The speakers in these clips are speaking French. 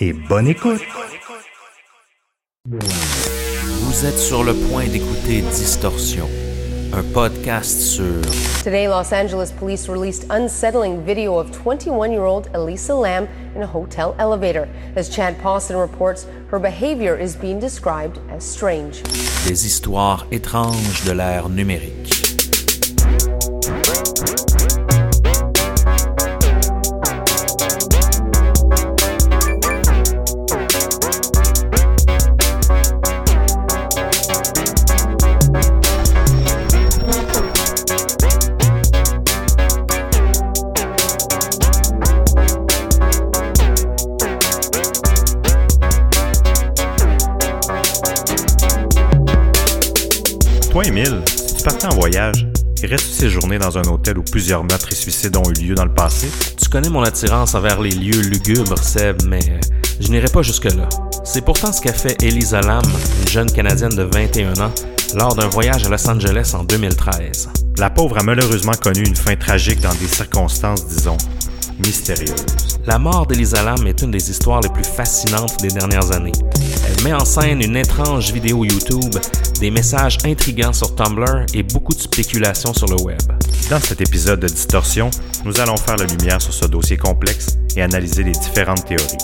et bonne écoute. Vous êtes sur le point d'écouter Distorsion, un podcast sur Today, Los Angeles police released unsettling video of 21 year old Elisa Lam in a hotel elevator. As Chad Pawson reports, her behavior is being described as strange. des histoires étranges de l'ère numérique. Séjourner dans un hôtel où plusieurs meurtres et suicides ont eu lieu dans le passé, Tu connais mon attirance envers les lieux lugubres, Seb, mais euh, je n'irai pas jusque-là. C'est pourtant ce qu'a fait Elisa Lam, une jeune Canadienne de 21 ans, lors d'un voyage à Los Angeles en 2013. la pauvre a malheureusement connu une fin tragique dans des circonstances, disons, mystérieuses. La mort d'Elisa Lam est une des histoires les plus fascinantes des dernières années. Elle met en scène une étrange vidéo YouTube, des messages intrigants sur Tumblr et beaucoup de spéculations sur le web. Dans cet épisode de Distorsion, nous allons faire la lumière sur ce dossier complexe et analyser les différentes théories.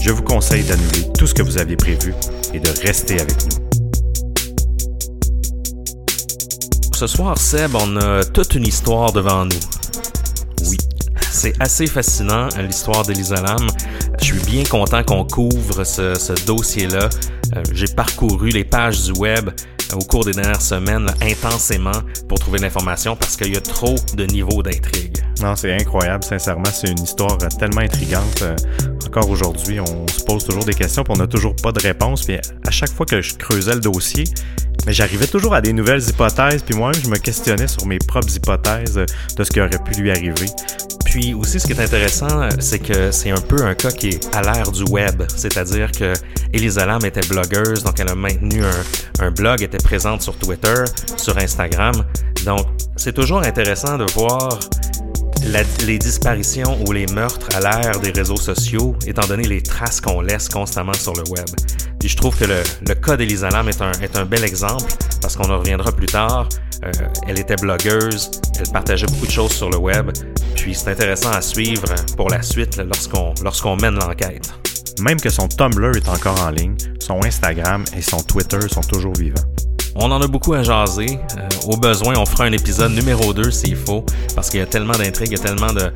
Je vous conseille d'annuler tout ce que vous aviez prévu et de rester avec nous. Ce soir, Seb, on a toute une histoire devant nous. Oui, c'est assez fascinant, l'histoire d'Elisa Lam. Je suis bien content qu'on couvre ce, ce dossier-là. Euh, J'ai parcouru les pages du web au cours des dernières semaines intensément pour trouver l'information parce qu'il y a trop de niveaux d'intrigue. Non, c'est incroyable, sincèrement, c'est une histoire euh, tellement intrigante. Euh, Encore aujourd'hui, on se pose toujours des questions, puis on n'a toujours pas de réponse. Puis à chaque fois que je creusais le dossier, mais j'arrivais toujours à des nouvelles hypothèses, puis moi, je me questionnais sur mes propres hypothèses de ce qui aurait pu lui arriver. Puis aussi, ce qui est intéressant, c'est que c'est un peu un cas qui est à l'ère du web. C'est-à-dire que Elisa Lam était blogueuse, donc elle a maintenu un, un blog, était présente sur Twitter, sur Instagram. Donc, c'est toujours intéressant de voir les disparitions ou les meurtres à l'ère des réseaux sociaux, étant donné les traces qu'on laisse constamment sur le web. Je trouve que le, le cas d'Elisa est un, est un bel exemple, parce qu'on en reviendra plus tard. Euh, elle était blogueuse, elle partageait beaucoup de choses sur le web, puis c'est intéressant à suivre pour la suite lorsqu'on lorsqu'on mène l'enquête. Même que son Tumblr est encore en ligne, son Instagram et son Twitter sont toujours vivants. On en a beaucoup à jaser. Euh, au besoin, on fera un épisode numéro 2 s'il faut, parce qu'il y a tellement d'intrigues, il y a tellement de,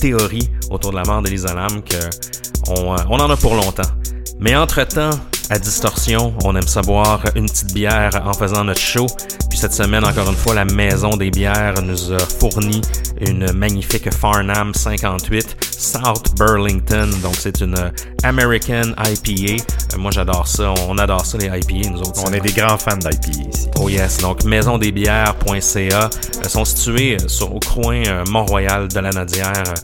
théories autour de la mort d'Elisa Lam que on, euh, on en a pour longtemps. Mais entre-temps, à Distorsion, on aime ça boire une petite bière en faisant notre show. Puis cette semaine, encore une fois, la Maison des bières nous a fourni une magnifique Farnham 58. South Burlington. Donc, c'est une American IPA. moi, j'adore ça. On adore ça, les IPA, nous autres. On est des grands fans d'IPA ici. Oh yes. Donc, maisondesbières.ca sont situés sur, au coin Mont-Royal de la Nadière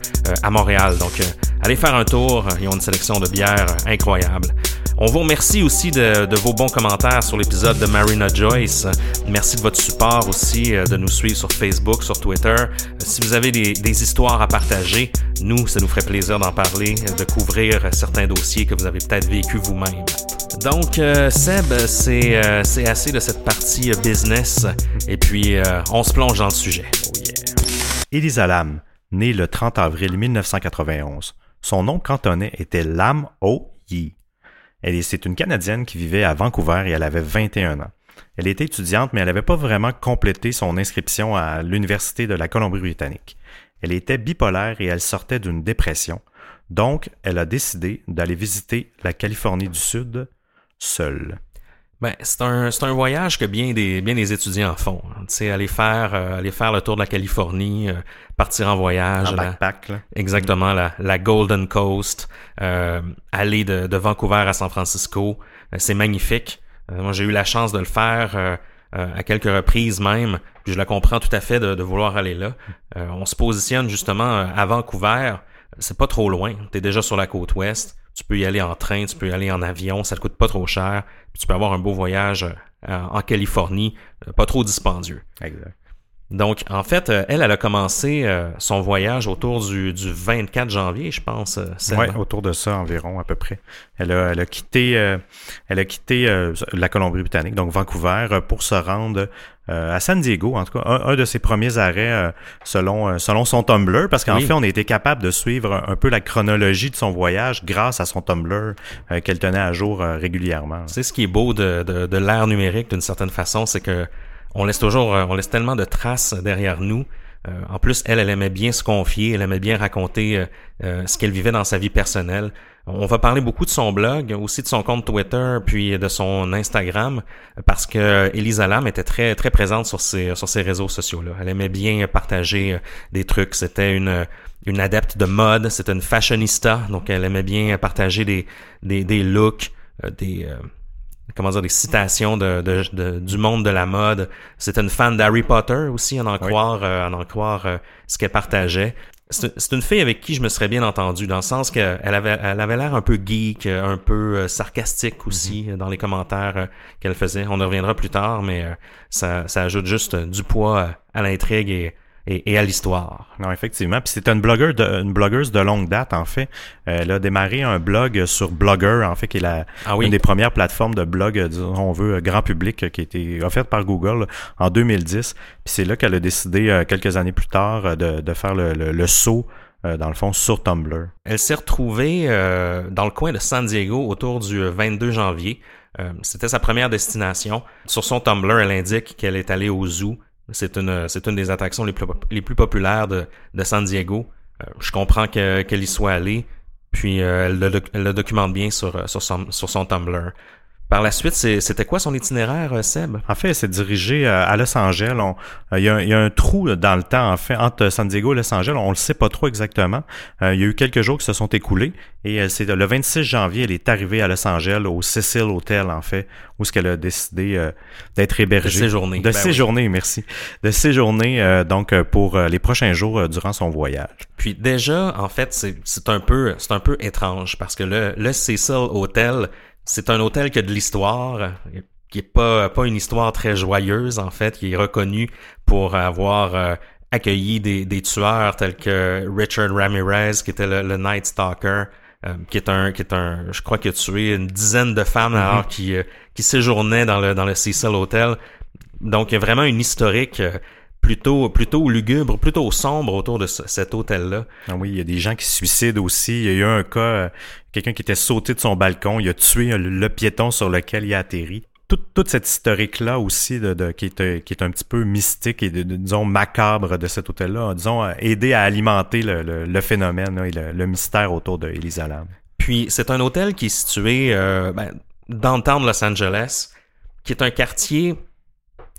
à Montréal. Donc, allez faire un tour. Ils ont une sélection de bières incroyable. On vous remercie aussi de, vos bons commentaires sur l'épisode de Marina Joyce. Merci de votre support aussi, euh, de nous suivre sur Facebook, sur Twitter. Euh, si vous avez des, histoires à partager, nous, ça nous ferait plaisir d'en parler, de couvrir certains dossiers que vous avez peut-être vécu vous-même. Donc, euh, Seb, c'est assez de cette partie business. Et puis, on se plonge dans le sujet. Oh yeah. Elisa Lam, née le 30 avril 1991. Son nom cantonais était Lam O. Yi. Elle c'est une Canadienne qui vivait à Vancouver et elle avait 21 ans. Elle était étudiante, mais elle n'avait pas vraiment complété son inscription à l'Université de la Colombie-Britannique. Elle était bipolaire et elle sortait d'une dépression. Donc, elle a décidé d'aller visiter la Californie du Sud seule. Ben, c'est un, un, voyage que bien des, bien des étudiants font. Tu aller faire, euh, aller faire le tour de la Californie, euh, partir en voyage. En backpack, là. Exactement, la, la Golden Coast, euh, aller de, de, Vancouver à San Francisco. c'est magnifique. moi, j'ai eu la chance de le faire à quelques reprises même. Puis je la comprends tout à fait de, de vouloir aller là. on se positionne justement à Vancouver. C'est pas trop loin. Tu es déjà sur la côte ouest. Tu peux y aller en train, tu peux y aller en avion, ça te coûte pas trop cher. Puis tu peux avoir un beau voyage euh, en Californie, euh, pas trop dispendieux. Exact. Donc, en fait, euh, elle, elle a commencé son voyage autour du, du 24 janvier, je pense. Oui, autour de ça environ, à peu près. Elle a, elle a quitté, elle a quitté la Colombie-Britannique, donc Vancouver, pour se rendre euh, à San Diego, en tout cas, un, de ses premiers arrêts euh, selon euh, selon son Tumblr, parce qu'en fait, on a été capable de suivre un, peu la chronologie de son voyage grâce à son Tumblr qu'elle tenait à jour régulièrement. C'est ce qui est beau de, de, de l'ère numérique d'une certaine façon, c'est que on laisse toujours, on laisse tellement de traces derrière nous. en plus, elle, elle aimait bien se confier, elle aimait bien raconter ce qu'elle vivait dans sa vie personnelle. On va parler beaucoup de son blog, aussi de son compte Twitter, puis de son Instagram, parce que Elisa Lam était très très présente sur ses réseaux sociaux là. Elle aimait bien partager euh, des trucs. C'était une une adepte de mode, c'était une fashionista, donc elle aimait bien partager des des, des looks, euh, des euh, comment dire des citations de, de, du monde de la mode. C'était une fan d'Harry Potter aussi, à en croire, à en croire ce qu'elle partageait c'est une fille avec qui je me serais bien entendu, dans le sens qu'elle avait elle avait l'air un peu geek, un peu euh, sarcastique aussi mm-hmm. dans les commentaires euh, qu'elle faisait. On y reviendra plus tard, mais euh, ça, ça ajoute juste du poids à l'intrigue et et, à l'histoire. Non, effectivement. Puis c'est une blogueur de, une blogueuse de longue date, en fait. Elle a démarré un blog sur Blogger, en fait, qui est la, ah une des premières plateformes de blog, disons, on veut, grand public, qui a été offerte par Google en 2010. Puis c'est là qu'elle a décidé, euh, quelques années plus tard, euh, de, de faire le, le, saut euh, dans le fond, sur Tumblr. Elle s'est retrouvée dans le coin de San Diego autour du 22 janvier. C'était sa première destination. Sur son Tumblr, elle indique qu'elle est allée au zoo c'est une, c'est une des attractions les plus, populaires de, de San Diego. Euh, je comprends qu'elle y soit allée, puis euh, elle, le, elle, le, documente bien sur, euh, sur, son, sur son Tumblr. Par la suite, c'était quoi son itinéraire, euh, Seb? En fait, c'est dirigé euh, à Los Angeles. Euh, il, y a, un trou dans le temps, en fait, entre San Diego et Los Angeles. On le sait pas trop exactement. il y a eu quelques jours qui se sont écoulés. Et c'est le 26 janvier, elle est arrivée à Los Angeles, au Cecil Hotel, en fait, où ce qu'elle a décidé d'être hébergée. De séjourner. De ben séjourner, merci. De séjourner, donc, pour les prochains jours durant son voyage. Puis déjà, en fait, c'est un peu c'est un peu étrange parce que le, le Cecil Hotel, c'est un hôtel qui a de l'histoire, qui est pas, pas une histoire très joyeuse, en fait, qui est reconnu pour avoir euh, accueilli des, des, tueurs tels que Richard Ramirez, qui était le, Night Stalker, euh, qui est un, qui est un, je crois qu'il a tué une dizaine de femmes mm-hmm. alors qui, euh, qui séjournaient dans le, dans le Cecil Hotel. Donc, il y a vraiment une historique plutôt plutôt lugubre, plutôt sombre autour de cet hôtel-là. Ah oui, il y a des gens qui se suicident aussi. Il y a eu un cas, euh, quelqu'un qui était sauté de son balcon, il a tué le, piéton sur lequel il a atterri. Toute, cette historique-là aussi, de, qui, est, euh, qui est un petit peu mystique et, disons, macabre de cet hôtel-là, disons, a aidé à alimenter le, phénomène et le, mystère autour de Elisa Lam. Puis, c'est un hôtel qui est situé euh, ben, dans le temps de Los Angeles, qui est un quartier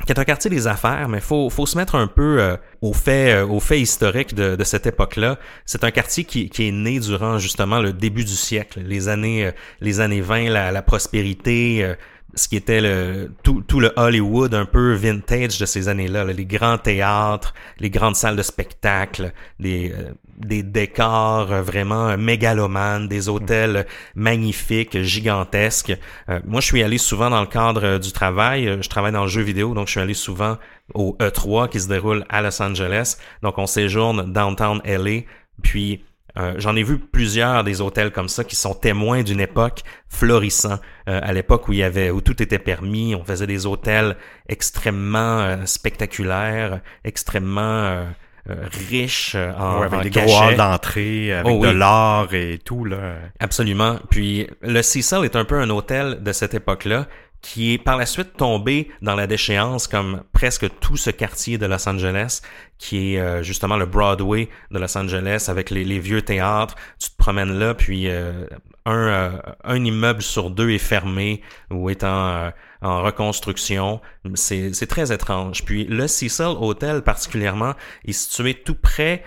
qui est un quartier des affaires, mais faut faut se mettre un peu euh, au fait euh, au fait historique de, cette époque-là. C'est un quartier qui, qui est né durant justement le début du siècle, les années les années 20, la, la prospérité, ce qui était le tout, tout le Hollywood un peu vintage de ces années-là, les grands théâtres, les grandes salles de spectacle, des, euh, des décors vraiment mégalomanes, des hôtels magnifiques, gigantesques. Euh, moi, je suis allé souvent dans le cadre du travail. Je travaille dans le jeu vidéo, donc je suis allé souvent au E3 qui se déroule à Los Angeles. Donc, on séjourne downtown LA, puis euh, j'en ai vu plusieurs des hôtels comme ça qui sont témoins d'une époque florissante. Euh, à l'époque où il y avait où tout était permis, on faisait des hôtels extrêmement euh, spectaculaires, extrêmement riches en, avec des gros d'entrée, avec oh de l'or et tout là. Absolument. Puis le Cecil est un peu un hôtel de cette époque-là qui est par la suite tombé dans la déchéance comme presque tout ce quartier de Los Angeles, qui est euh, justement le Broadway de Los Angeles avec les, vieux théâtres. Tu te promènes là, puis euh, un, euh, un immeuble sur deux est fermé ou est en, reconstruction. C'est, très étrange. Puis le Cecil Hotel particulièrement est situé tout près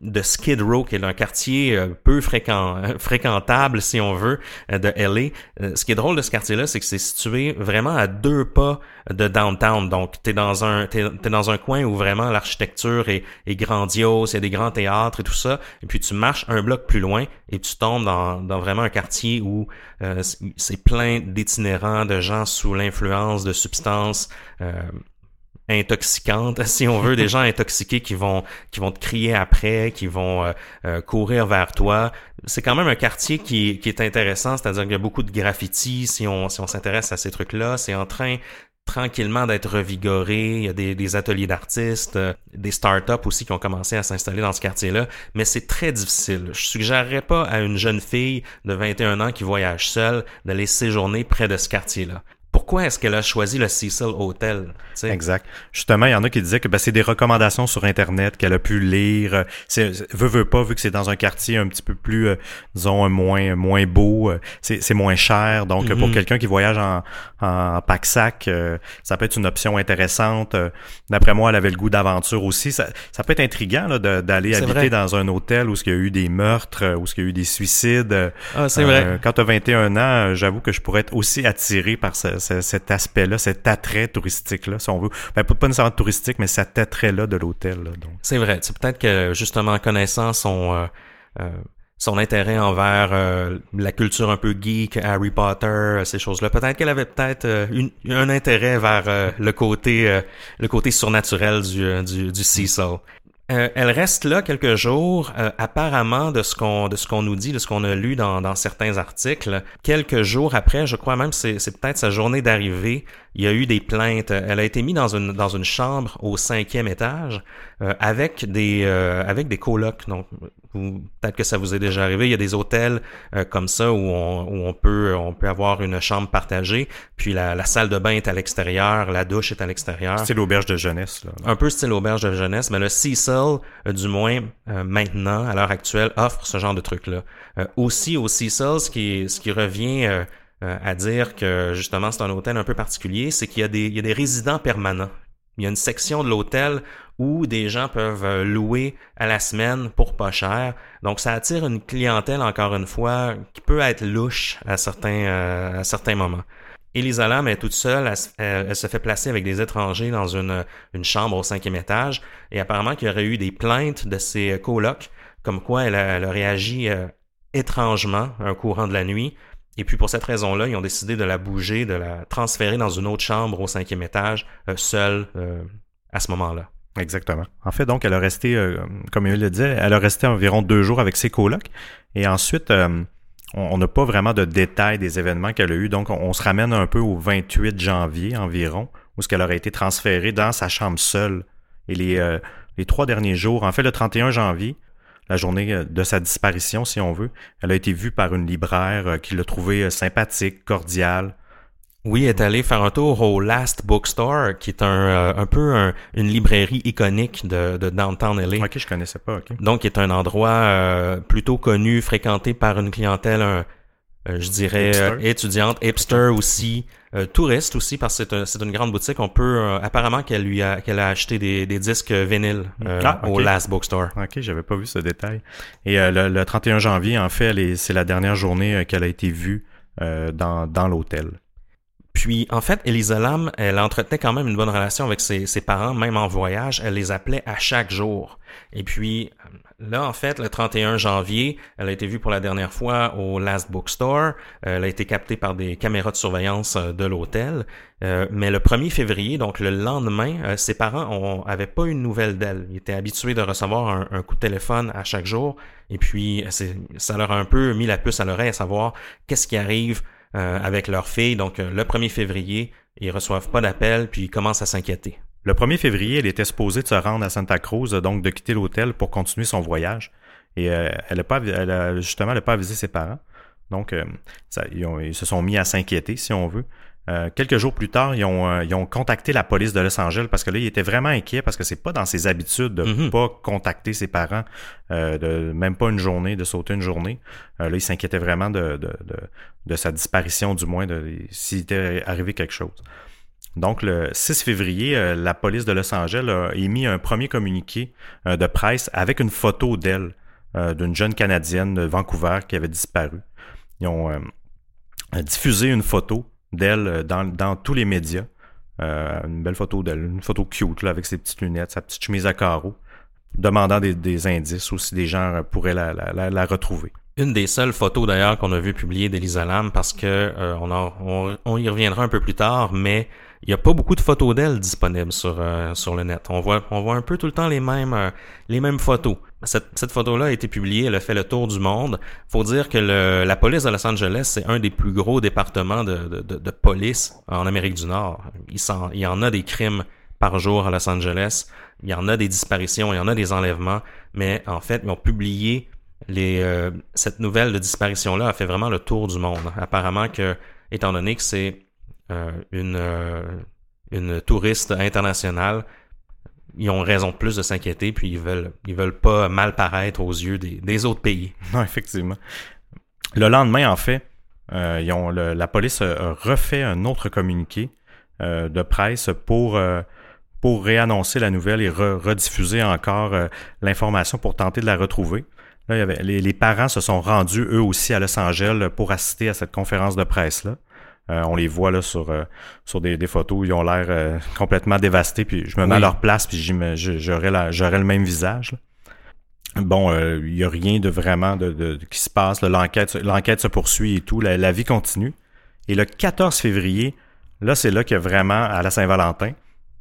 de Skid Row, qui est un quartier peu fréquent, fréquentable, si on veut, de LA. ce qui est drôle de ce quartier-là, c'est que c'est situé vraiment à deux pas de downtown. Donc, t'es dans un t'es, dans un coin où vraiment l'architecture est, est grandiose, il y a des grands théâtres et tout ça. Et puis tu marches un bloc plus loin et tu tombes dans, dans vraiment un quartier où euh, c'est plein d'itinérants, de gens sous l'influence de substances. Euh, intoxicantes, si on veut, des gens intoxiqués qui vont qui vont te crier après, qui vont euh, euh, courir vers toi. C'est quand même un quartier qui, est intéressant, c'est-à-dire qu'il y a beaucoup de graffiti si on si on s'intéresse à ces trucs-là. C'est en train tranquillement d'être revigoré. Il y a des, des ateliers d'artistes, euh, des startups aussi qui ont commencé à s'installer dans ce quartier-là, mais c'est très difficile. Je suggérerais pas à une jeune fille de 21 ans qui voyage seule d'aller séjourner près de ce quartier-là pourquoi est-ce qu'elle a choisi le Cecil Hotel? Exact. Justement, il y en a qui disaient que ben, c'est des recommandations sur Internet qu'elle a pu lire. C'est, veut, veut pas, vu que c'est dans un quartier un petit peu plus, euh, disons, moins, moins beau, euh, c'est, moins cher. Donc, pour mhm. quelqu'un qui voyage en, en pack-sac, euh, ça peut être une option intéressante. D'après moi, elle avait le goût d'aventure aussi. Ça, ça peut être intriguant là, d'aller habiter dans un hôtel où il y a eu des meurtres, où il y a eu des suicides. Ah, c'est vrai. Quand tu as 21 ans, j'avoue que je pourrais être aussi attiré par ce cet aspect-là, cet attrait touristique-là, si on veut. Ben, pas nécessairement touristique, mais cet attrait-là de l'hôtel. C'est vrai. C'est peut-être que, justement, connaissant son, euh, euh, son intérêt envers euh, la culture un peu geek, Harry Potter, ces choses-là, peut-être qu'elle avait peut-être un intérêt vers le côté le côté surnaturel du, du, du Cecil. Euh, elle reste là quelques jours. Euh, apparemment, de ce qu'on de ce qu'on nous dit, de ce qu'on a lu dans, dans certains articles, quelques jours après, je crois même c'est c'est peut-être sa journée d'arrivée, il y a eu des plaintes. Elle a été mise dans une dans une chambre au cinquième étage euh, avec des avec des colocs. Donc peut-être que ça vous est déjà arrivé. Il y a des hôtels comme ça où on, où on peut on peut avoir une chambre partagée, puis la, la salle de bain est à l'extérieur, la douche est à l'extérieur. Style auberge de jeunesse. Là. Un peu style auberge de jeunesse, mais le Cecil euh, du moins euh, maintenant, à l'heure actuelle, offre ce genre de truc-là. Euh, aussi au Cecil, ce qui, ce qui revient à dire que justement c'est un hôtel un peu particulier, c'est qu'il y, a des, y a des résidents permanents. Il y a une section de l'hôtel où des gens peuvent louer à la semaine pour pas cher. Donc ça attire une clientèle encore une fois qui peut être louche à certains à certains moments. Elisa Lam est toute seule, elle, se fait placer avec des étrangers dans une, une chambre au cinquième étage, et apparemment qu'il y aurait eu des plaintes de ses colocs, comme quoi elle a, réagi euh, étrangement un courant de la nuit, et puis pour cette raison-là, ils ont décidé de la bouger, de la transférer dans une autre chambre au cinquième étage, euh, seule euh, à ce moment-là. Exactement. En fait, donc, elle a resté, comme il le disait, elle a resté environ deux jours avec ses colocs. Et ensuite, on n'a pas vraiment de détails des événements qu'elle a eu. Donc, on, se ramène un peu au 28 janvier environ, où ce qu'elle aurait été transférée dans sa chambre seule. Et euh, les trois derniers jours, en fait, le 31 janvier, la journée euh, de sa disparition, si on veut, elle a été vue par une libraire euh, qui l'a trouvée sympathique, cordiale, oui, elle est allée faire un tour au Last Bookstore, qui est un, euh, un peu une librairie iconique de, de Downtown LA. Ok, je connaissais pas. ok. Donc, qui est un endroit euh, plutôt connu, fréquenté par une clientèle un, je dirais étudiante, hipster aussi, touriste aussi, parce que c'est une grande boutique. On peut, apparemment qu'elle lui a, qu'elle a acheté des, des disques vinyles ah, au Last Bookstore. Ok, j'avais pas vu ce détail. Et le, le, 31 janvier, en fait, c'est la dernière journée qu'elle a été vue dans, dans l'hôtel. Puis, en fait, Elisa Lam, elle entretenait quand même une bonne relation avec ses, ses, parents, même en voyage. Elle les appelait à chaque jour. Et puis, là, en fait, le 31 janvier, elle a été vue pour la dernière fois au Last Bookstore. Elle a été captée par des caméras de surveillance euh, de l'hôtel. Euh, mais le 1er février, donc le lendemain, euh, ses parents n'avaient pas une nouvelle d'elle. Ils étaient habitués de recevoir un, coup de téléphone à chaque jour. Et puis, ça leur a un peu mis la puce à l'oreille à savoir qu'est-ce qui arrive euh, avec leur fille. Donc, euh, le 1er février, ils reçoivent pas d'appel, puis ils commencent à s'inquiéter. Le 1er février, elle était supposée de se rendre à Santa Cruz, donc de quitter l'hôtel pour continuer son voyage. Et euh, elle a pas, elle a, justement, elle n'a pas avisé ses parents. Donc, ils, se sont mis à s'inquiéter, si on veut. Euh, quelques jours plus tard, ils ont, euh, ils ont contacté la police de Los Angeles parce que là, ils étaient vraiment inquiets parce que c'est pas dans ses habitudes de mhm. pas contacter ses parents, euh, de même pas une journée, de sauter une journée. là, ils s'inquiétaient vraiment de, de, de, de, sa disparition, du moins, de s'il était arrivé quelque chose. Donc, le 6 février, la police de Los Angeles a émis un premier communiqué de presse avec une photo d'elle, d'une jeune Canadienne de Vancouver qui avait disparu. Ils ont diffusé une photo d'elle euh, dans, tous les médias. Euh, une belle photo d'elle, une photo cute là, avec ses petites lunettes, sa petite chemise à carreaux, demandant des, indices aussi, des gens euh, pourraient la, la, retrouver. Une des seules photos d'ailleurs qu'on a vu publier d'Elisa Lam parce que on, y reviendra un peu plus tard, mais il n'y a pas beaucoup de photos d'elle disponibles sur, euh, sur le net. On voit, on voit un peu tout le temps les mêmes, euh, les mêmes photos. Cette, cette photo-là a été publiée, elle a fait le tour du monde. faut dire que le, la police de Los Angeles, c'est un des plus gros départements de, de, de, police en Amérique du Nord. Il, il y en a des crimes par jour à Los Angeles. Il y en a des disparitions, il y en a des enlèvements. Mais en fait, ils ont publié les, euh, cette nouvelle de disparition-là a fait vraiment le tour du monde. Apparemment que, étant donné que c'est une, euh, une touriste internationale, ils ont raison de plus de s'inquiéter, puis ils veulent, ils veulent pas mal paraître aux yeux des, autres pays. Non, effectivement. Le lendemain, en fait, euh, ils ont la police a refait un autre communiqué de presse pour pour réannoncer la nouvelle et rediffuser encore l'information pour tenter de la retrouver. Là, il y avait, les, parents se sont rendus eux aussi à Los Angeles pour assister à cette conférence de presse là. Euh, on les voit là sur euh, sur des, des, photos, ils ont l'air euh, complètement dévastés. Puis je me mets à leur place, puis j'aurais j'aurais le même visage. Bon, il y a rien de vraiment de, de, qui se passe. L'enquête l'enquête se poursuit et tout. La, vie continue. Et le 14 février, là, c'est là qu'il y a vraiment à la Saint-Valentin.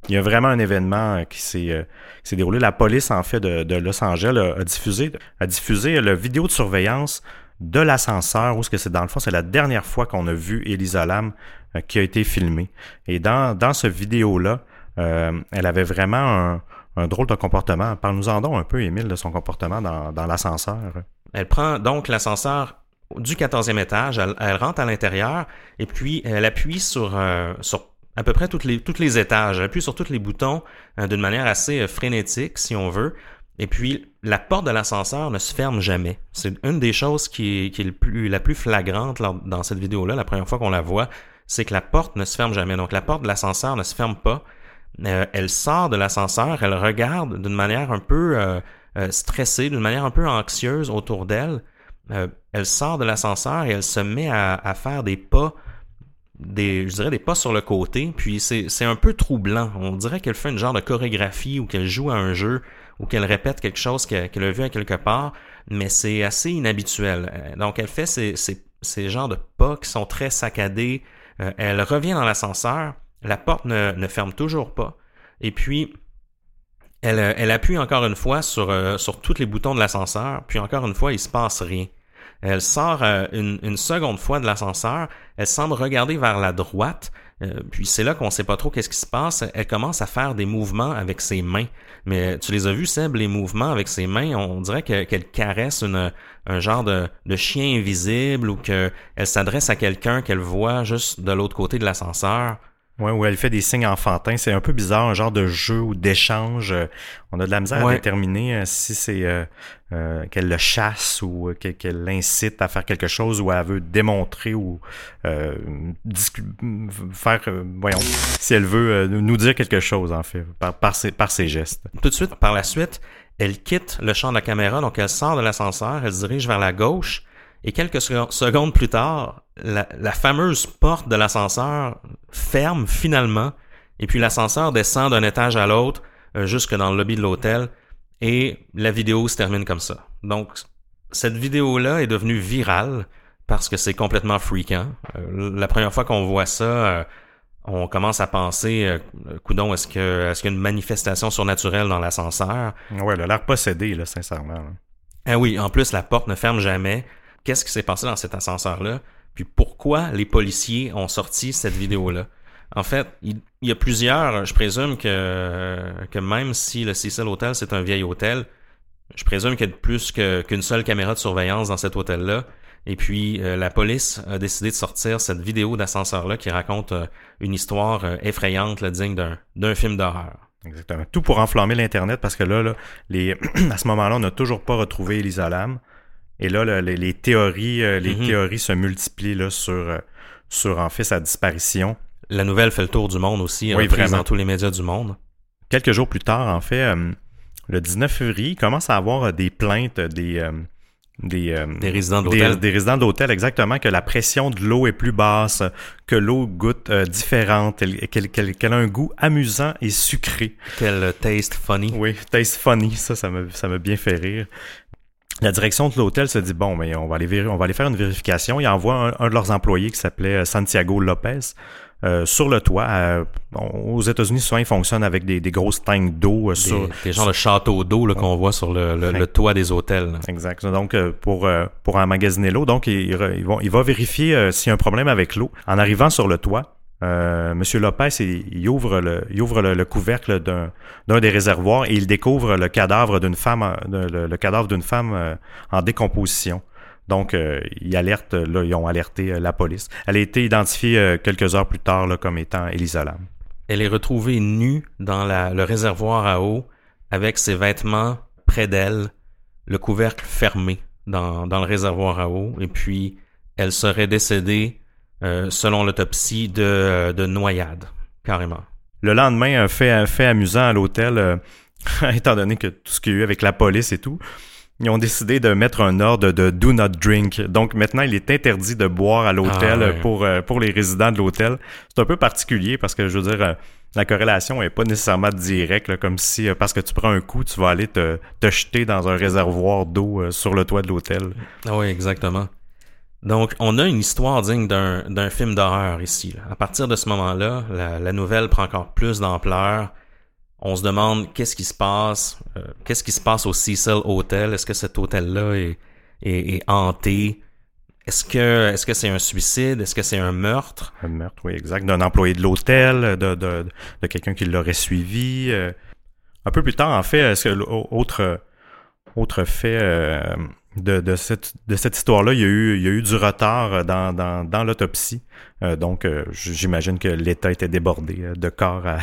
Il y a vraiment un événement qui s'est s'est déroulé. La police, en fait, de, de Los Angeles a, diffusé a diffusé la vidéo de surveillance de l'ascenseur, où ce que c'est dans le fond, c'est la dernière fois qu'on a vu Elisa Lam euh, qui a été filmée. Et dans, dans ce vidéo-là, euh, elle avait vraiment un, drôle de comportement. Parle-nous-en donc un peu, Émile, de son comportement dans, dans l'ascenseur. Elle prend donc l'ascenseur du 14e étage, elle, rentre à l'intérieur et puis elle appuie sur, euh, sur à peu près toutes les, toutes les étages, elle appuie sur tous les boutons d'une manière assez frénétique, si on veut. Et puis, la porte de l'ascenseur ne se ferme jamais. C'est une des choses qui est, la plus flagrante dans cette vidéo-là, la première fois qu'on la voit, c'est que la porte ne se ferme jamais. Donc, la porte de l'ascenseur ne se ferme pas. Euh, elle sort de l'ascenseur, elle regarde d'une manière un peu euh, euh, stressée, d'une manière un peu anxieuse autour d'elle. elle sort de l'ascenseur et elle se met à, à, faire des pas, des, je dirais des pas sur le côté. Puis c'est un peu troublant. On dirait qu'elle fait une genre de chorégraphie ou qu'elle joue à un jeu ou qu'elle répète quelque chose qu'elle a vu à quelque part, mais c'est assez inhabituel. Euh, donc elle fait ces, ces, ces genres de pas qui sont très saccadés. Euh, elle revient dans l'ascenseur, la porte ne, ferme toujours pas, et puis elle, euh, appuie encore une fois sur, tous les boutons de l'ascenseur, puis encore une fois, il se passe rien. Elle sort une seconde fois de l'ascenseur, elle semble regarder vers la droite, euh, puis c'est là qu'on sait pas trop qu'est-ce qui se passe. Elle commence à faire des mouvements avec ses mains. Mais tu les as vus, Seb, les mouvements avec ses mains? On dirait qu'elle caresse une, un genre de, de chien invisible ou qu'elle s'adresse à quelqu'un qu'elle voit juste de l'autre côté de l'ascenseur. Ouais, où elle fait des signes enfantins. C'est un peu bizarre, un genre de jeu ou d'échange. Euh, on a de la misère à déterminer euh, si c'est euh, qu'elle le chasse ou qu'elle l'incite à faire quelque chose ou elle veut démontrer ou faire, voyons, si elle veut nous dire quelque chose en fait par, par, ses, par ses gestes. Tout de suite, par la suite, elle quitte le champ de la caméra, donc elle sort de l'ascenseur, elle se dirige vers la gauche et quelques secondes plus tard, la, fameuse porte de l'ascenseur ferme finalement, et puis l'ascenseur descend d'un étage à l'autre euh, jusque dans le lobby de l'hôtel, et la vidéo se termine comme ça. Donc, cette vidéo-là est devenue virale parce que c'est complètement freakant. Euh, la première fois qu'on voit ça, euh, on commence à penser, euh, coudon, est-ce que est-ce qu'il y a une manifestation surnaturelle dans l'ascenseur? Ouais, elle a l'air possédé, là, sincèrement. Ah oui, en plus la porte ne ferme jamais. Qu'est-ce qui s'est passé dans cet ascenseur-là puis pourquoi les policiers ont sorti cette vidéo-là. En fait, il, y a plusieurs, je présume que, que même si le Cecil Hotel, c'est un vieil hôtel, je présume qu'il y a plus qu'une seule caméra de surveillance dans cet hôtel-là. Et puis, euh, la police a décidé de sortir cette vidéo d'ascenseur-là qui raconte euh, une histoire euh, effrayante, digne d'un film d'horreur. Exactement. Tout pour enflammer l'Internet parce que là, là à ce moment-là, on n'a toujours pas retrouvé Elisa Lam. Et là, les, théories, euh, les mhm. théories se multiplient là, sur, euh, sur en fait sa disparition. La nouvelle fait le tour du monde aussi, oui, dans tous les médias du monde. Quelques jours plus tard, en fait, euh, le 19 février, il commence à avoir des plaintes des des, des résidents d'hôtel. Des, résidents d'hôtel, exactement, que la pression de l'eau est plus basse, que l'eau goûte différente, qu'elle a un goût amusant et sucré. Quel taste funny. Oui, taste funny, ça, ça me, ça me bien fait rire la direction de l'hôtel se dit bon, mais on va aller on va aller faire une vérification. Il envoie un, de leurs employés qui s'appelait euh, Santiago Lopez euh, sur le toit. Euh, aux États-Unis, souvent ils fonctionnent avec des, des grosses tanks d'eau des, sur des genres de châteaux d'eau qu'on voit sur le, le, toit des hôtels. Exact. Donc pour pour emmagasiner l'eau, donc il, il, il va vérifier s'il y a un problème avec l'eau en arrivant sur le toit. Euh, Monsieur Lopez, il, ouvre le, couvercle d'un, des réservoirs et il découvre le cadavre d'une femme, le, cadavre d'une femme euh, en décomposition. Donc, euh, il alerte, là, ils ont alerté la police. Elle a été identifiée quelques heures plus tard comme étant Elisa Lam. Elle est retrouvée nue dans le réservoir à eau avec ses vêtements près d'elle, le couvercle fermé dans le réservoir à eau, et puis elle serait décédée euh, selon l'autopsie, de, euh, de noyade, carrément. Le lendemain, un fait, un fait amusant à l'hôtel, euh, étant donné que tout ce qu'il y a eu avec la police et tout, ils ont décidé de mettre un ordre de do not drink. Donc maintenant, il est interdit de boire à l'hôtel ah, pour, pour les résidents de l'hôtel. C'est un peu particulier parce que je veux dire, la corrélation est pas nécessairement directe, comme si parce que tu prends un coup, tu vas aller te, te jeter dans un réservoir d'eau sur le toit de l'hôtel. Ah oui, exactement. Donc, on a une histoire digne d'un film d'horreur ici. À partir de ce moment-là, la, nouvelle prend encore plus d'ampleur. On se demande qu'est-ce qui se passe, euh, qu'est-ce qui se passe au Cecil Hotel? Est-ce que cet hôtel-là est, est, hanté? Est-ce que est-ce que c'est un suicide? Est-ce que c'est un meurtre? Un meurtre, oui, exact. D'un employé de l'hôtel, de, de, de quelqu'un qui l'aurait suivi. Euh. un peu plus tard, en fait, est-ce que autre autre fait euh, de, de, cette, de cette histoire-là, il y, a eu, il y a eu du retard dans, dans, dans l'autopsie. Euh, donc, euh, j'imagine que l'État était débordé euh, de corps à,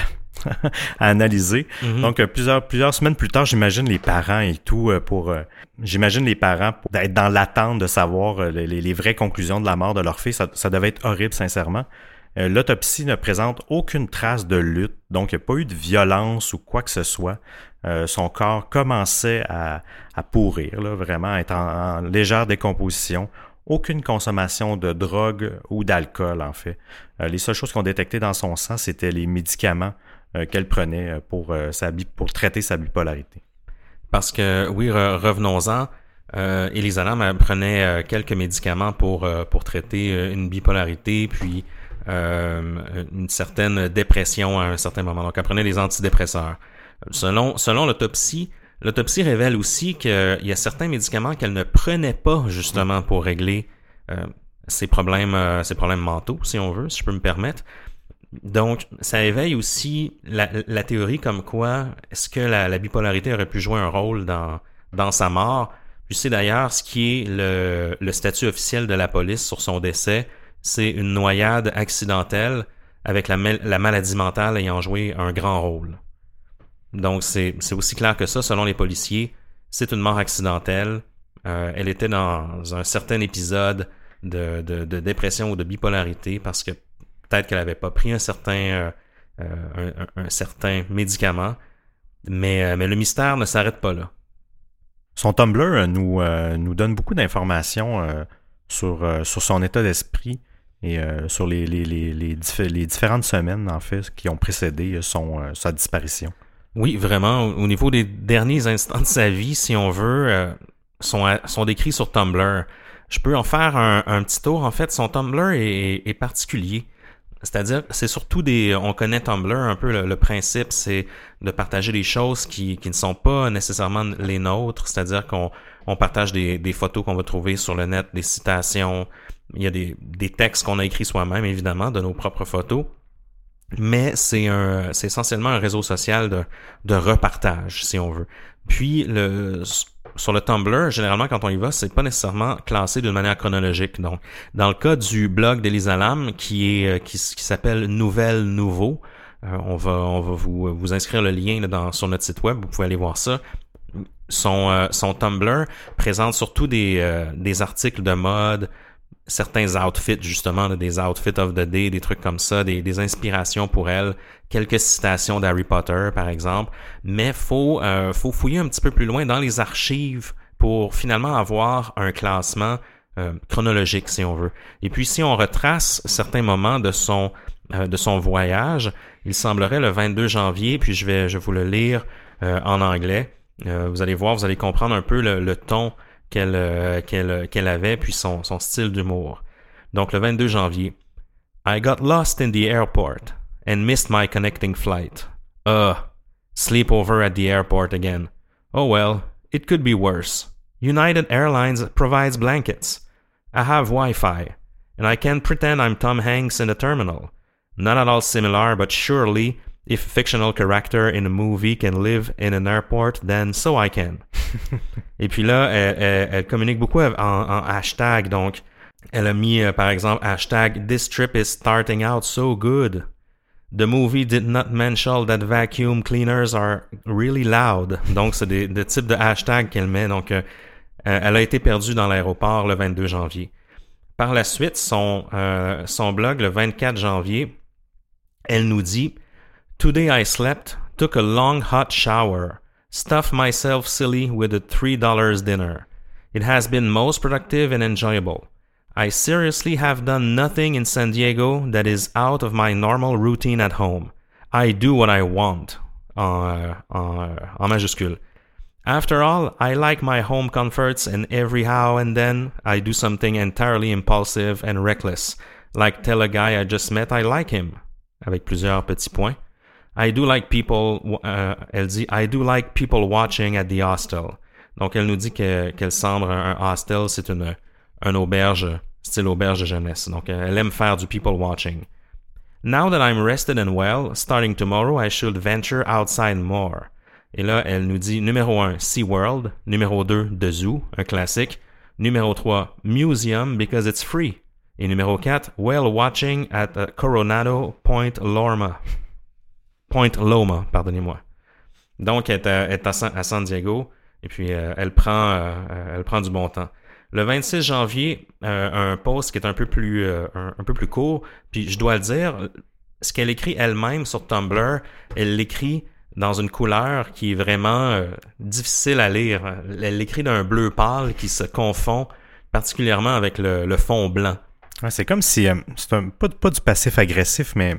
à analyser. Mm-hmm. Donc, plusieurs, plusieurs semaines plus tard, j'imagine les parents et tout pour... j'imagine les parents pour être dans l'attente de savoir les, les, vraies conclusions de la mort de leur fils. Ça, ça devait être horrible, sincèrement. L'autopsie ne présente aucune trace de lutte, donc il n'y a pas eu de violence ou quoi que ce soit. Euh, son corps commençait à, pourrir, là, vraiment être en, légère décomposition. Aucune consommation de drogue ou d'alcool, en fait. Euh, les seules choses qu'on détectait dans son sang, c'était les médicaments euh, qu'elle prenait pour, sa, pour traiter sa bipolarité. Parce que, oui, revenons-en. Euh, Elisa prenait quelques médicaments pour, pour traiter une bipolarité, puis une certaine dépression à un certain moment. Donc, elle prenait des antidépresseurs. Selon, selon l'autopsie, l'autopsie révèle aussi qu'il y a certains médicaments qu'elle ne prenait pas justement pour régler euh, ses problèmes, euh, ses problèmes mentaux, si on veut, si je peux me permettre. Donc, ça éveille aussi la, théorie comme quoi est-ce que la, la, bipolarité aurait pu jouer un rôle dans, dans sa mort. Puis c'est d'ailleurs ce qui est le statut officiel de la police sur son décès, c'est une noyade accidentelle avec la, la maladie mentale ayant joué un grand rôle. Donc c'est aussi clair que ça, selon les policiers, c'est une mort accidentelle. Euh, elle était dans un certain épisode de, dépression ou de bipolarité parce que peut-être qu'elle n'avait pas pris un certain, euh, euh, un, certain médicament. Mais, mais le mystère ne s'arrête pas là. Son Tumblr nous, nous donne beaucoup d'informations sur, sur son état d'esprit et sur les, les, les, différentes semaines, en fait, qui ont précédé son, sa disparition. Oui, vraiment. Au niveau des derniers instants de sa vie, si on veut, euh, sont, sont décrits sur Tumblr. Je peux en faire un, un petit tour. En fait, son Tumblr est, est particulier. C'est-à-dire, c'est surtout des. On connaît Tumblr un peu. Le, principe, c'est de partager des choses qui, qui ne sont pas nécessairement les nôtres. C'est-à-dire qu'on on partage des, des photos qu'on va trouver sur le net, des citations. Il y a des, des textes qu'on a écrits soi-même, évidemment, de nos propres photos mais c'est un, c'est essentiellement un réseau social de, de repartage, si on veut. Puis le, sur le Tumblr, généralement quand on y va, c'est pas nécessairement classé d'une manière chronologique. Donc, dans le cas du blog d'Elisa Lam, qui est euh, qui, s'appelle Nouvelle Nouveau, euh, on va on va vous vous inscrire le lien là, dans, sur notre site web, vous pouvez aller voir ça. Son, euh, son Tumblr présente surtout des, des articles de mode, certains outfits, justement, des outfits of the day, des trucs comme ça, des, inspirations pour elle, quelques citations d'Harry Potter, par exemple. Mais faut, euh, faut fouiller un petit peu plus loin dans les archives pour finalement avoir un classement euh, chronologique, si on veut. Et puis, si on retrace certains moments de son, euh, de son voyage, il semblerait le 22 janvier, puis je vais, je vous le lire en anglais. vous allez voir, vous allez comprendre un peu le, le ton qu'elle euh, qu'elle qu'elle avait, puis son, son style d'humour. Donc le 22 janvier, I got lost in the airport and missed my connecting flight. Uh, sleep over at the airport again. Oh well, it could be worse. United Airlines provides blankets. I have Wi-Fi, and I can pretend I'm Tom Hanks in the terminal. Not at all similar, but surely If a fictional character in a movie can live in an airport, then so I can. Et puis là, elle, communique beaucoup en, en, hashtag. Donc, elle a mis, euh, par exemple, hashtag This trip is starting out so good. The movie did not mention that vacuum cleaners are really loud. Donc, c'est des, des, types de hashtags qu'elle met. Donc, euh, euh, elle a été perdue dans l'aéroport le 22 janvier. Par la suite, son, son blog, le 24 janvier, elle nous dit Today I slept, took a long hot shower, stuffed myself silly with a $3 dinner. It has been most productive and enjoyable. I seriously have done nothing in San Diego that is out of my normal routine at home. I do what I want. En, en, en majuscule. After all, I like my home comforts, and every now and then I do something entirely impulsive and reckless, like tell a guy I just met I like him, avec plusieurs petits points. I do like people, euh, elle dit, I do like people watching at the hostel. Donc, elle nous dit qu'elle semble un, hostel, c'est une, un auberge, style auberge de jeunesse. Donc, elle aime faire du people watching. Now that I'm rested and well, starting tomorrow, I should venture outside more. Et là, elle nous dit numéro 1, SeaWorld. Numéro 2, The Zoo, un classique. Numéro 3, Museum, because it's free. Et numéro 4, Whale Watching at uh, Coronado Point Lorma. Point Loma, pardonnez-moi. Donc, elle est à, San Diego et puis euh, elle, prend, euh, elle prend du bon temps. Le 26 janvier, euh, un post qui est un peu plus, un, peu plus court, puis je dois le dire, ce qu'elle écrit elle-même sur Tumblr, elle l'écrit dans une couleur qui est vraiment difficile à lire. Elle l'écrit d'un bleu pâle qui se confond particulièrement avec le, fond blanc. c'est comme si, c'est pas, pas du passif agressif, mais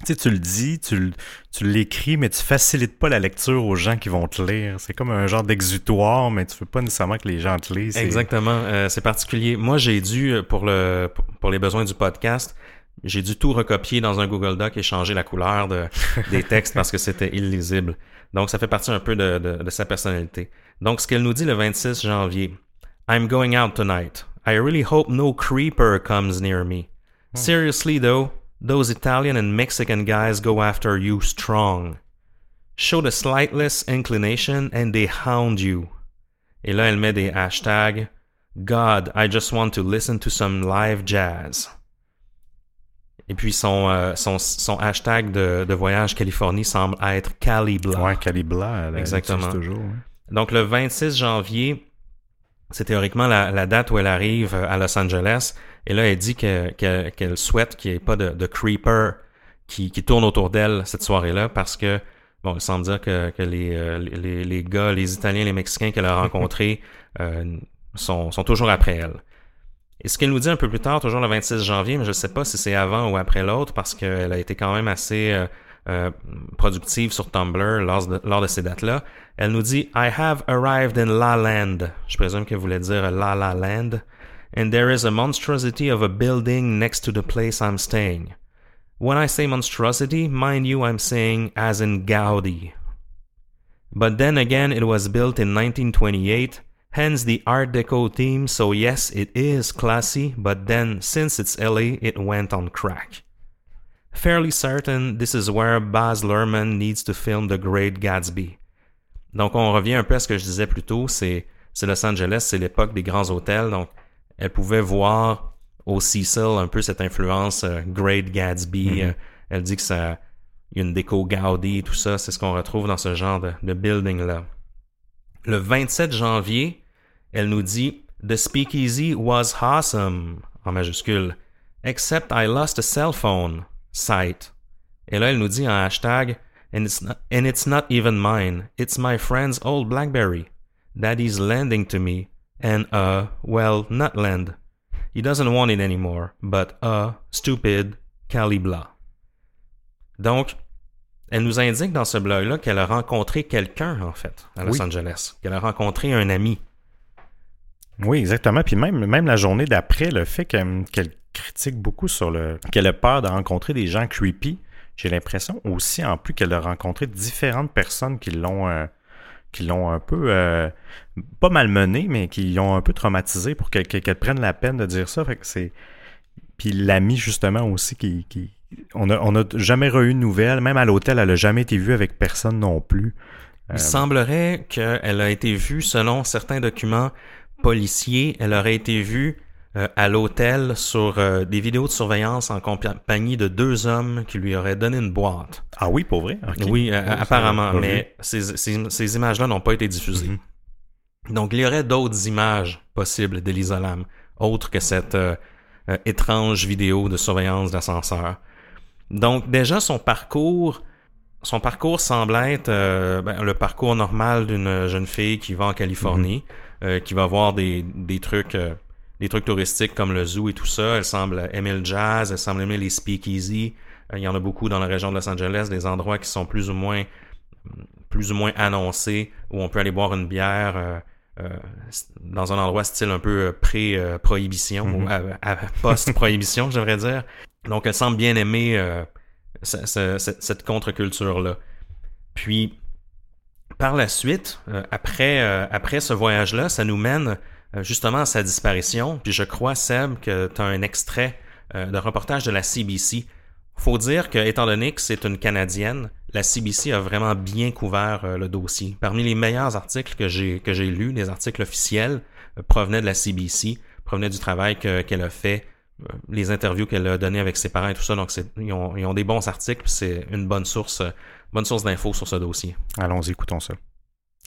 tu sais, tu le dis, tu, tu l'écris, mais tu facilites pas la lecture aux gens qui vont te lire. C'est comme un genre d'exutoire, mais tu veux pas nécessairement que les gens te lisent. Exactement, euh, c'est particulier. Moi, j'ai dû, euh, pour, le, pour les besoins du podcast, j'ai dû tout recopier dans un Google Doc et changer la couleur de, des textes parce que c'était illisible. Donc, ça fait partie un peu de, de, de sa personnalité. Donc, ce qu'elle nous dit le 26 janvier. I'm going out tonight. I really hope no creeper comes near me. Hmm. Seriously though, Those Italian and Mexican guys go after you strong. Show the slightless inclination and they hound you. Et là, elle met des hashtags. God, I just want to listen to some live jazz. Et puis son, euh, son, son hashtag de, de, voyage Californie semble être Calibla. Ouais, Calibla, exactement. Toujours, Donc le 26 janvier, c'est théoriquement la, la, date où elle arrive à Los Angeles. Et là, elle dit qu'elle que, souhaite qu'il n'y ait pas de, creeper qui, tourne autour d'elle cette soirée-là parce que Bon, il semble dire que, euh, les, les, gars, les Italiens, les Mexicains qu'elle a rencontrés euh, sont, toujours après elle. Et ce qu'elle nous dit un peu plus tard, toujours le 26 janvier, mais je ne sais pas si c'est avant ou après l'autre, parce qu'elle a été quand même assez euh, productive sur Tumblr lors de, lors de ces dates-là. Elle nous dit I have arrived in La Land. Je présume qu'elle voulait dire La La Land. And there is a monstrosity of a building next to the place I'm staying. When I say monstrosity, mind you, I'm saying as in Gaudi. But then again, it was built in 1928, hence the Art Deco theme, so yes, it is classy, but then since it's LA, it went on crack. Fairly certain this is where Baz Luhrmann needs to film The Great Gatsby. Donc on revient un peu à ce que je disais plus tôt, c'est Los Angeles, c'est l'époque des grands hôtels, donc elle pouvait voir au Cecil un peu cette influence euh, Great Gatsby. Mm-hmm. Euh, elle dit que ça une déco Gaudi et tout ça, c'est ce qu'on retrouve dans ce genre de, de building-là. Le 27 janvier, elle nous dit The speakeasy was awesome, en majuscule, except I lost a cell phone, site. Et là, elle nous dit en hashtag and it's, not, and it's not even mine, it's my friend's old Blackberry. Daddy's lending to me, and uh, well, not lend. He doesn't want it anymore, but a stupid Calibla. Donc, elle nous indique dans ce blog-là qu'elle a rencontré quelqu'un, en fait, à Los Angeles. Qu'elle a rencontré un ami. Oui, exactement. Puis même, même la journée d'après, le fait qu'elle critique beaucoup sur le. qu'elle a peur de rencontrer des gens creepy, j'ai l'impression aussi, en plus, qu'elle a rencontré différentes personnes qui l'ont. Euh, qui l'ont un peu, euh, pas malmené, mais qui l'ont un peu traumatisé pour qu'elle prenne la peine de dire ça. Fait que c'est... Puis l'ami, justement, aussi, qui... qui... On n'a on a jamais eu de nouvelles. Même à l'hôtel, elle n'a jamais été vue avec personne non plus. Il euh, semblerait qu'elle a été vue, selon certains documents policiers, elle aurait été vue à l'hôtel sur euh, des vidéos de surveillance en compagnie de deux hommes qui lui auraient donné une boîte. Ah oui, pour vrai? Oui, euh, apparemment, mais ces, ces, images-là n'ont pas été diffusées. Mhm. Donc, il y aurait d'autres images possibles d'Elisa Lam, autres que cette étrange vidéo de surveillance d'ascenseur. Donc, déjà, son parcours... Son parcours semble être ben, le parcours normal d'une jeune fille qui va en Californie, mhm. qui va voir des, des trucs des trucs touristiques comme le zoo et tout ça. Elle semble aimer le jazz, elle semble aimer les speakeasy. Euh, il y en a beaucoup dans la région de Los Angeles, des endroits qui sont plus ou moins plus ou moins annoncés où on peut aller boire une bière euh, euh, dans un endroit style un peu pré-prohibition ou mm-hmm. post-prohibition, j'aimerais dire. Donc elle semble bien aimer cette contre-culture-là. Puis par la suite, après, après ce voyage-là, ça nous mène justement à sa disparition. Puis je crois, Seb, que tu as un extrait euh, de reportage de la CBC. Faut dire que, étant donné que c'est une Canadienne, la CBC a vraiment bien couvert euh, le dossier. Parmi les meilleurs articles que j'ai que j'ai lus, les articles officiels, provenaient de la CBC, provenaient du travail qu'elle a fait, les interviews qu'elle a données avec ses parents et tout ça. Donc, ils ont, ils ont des bons articles, c'est une bonne source, bonne source d'infos sur ce dossier. Allons, écoutons ça.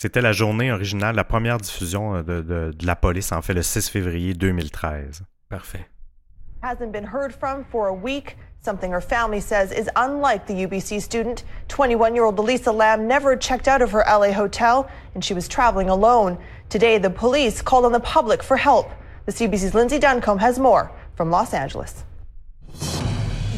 C'était la journée originale, la première diffusion euh, de, de, de la police, en fait, le 6 février 2013. Parfait. Hasn't been heard from for a week. Something her family says is unlike the UBC student. 21 year old Elisa Lamb never checked out of her LA hotel, and she was traveling alone. Today, the police called on the public for help. The CBC's Lindsay Duncombe has more from Los Angeles.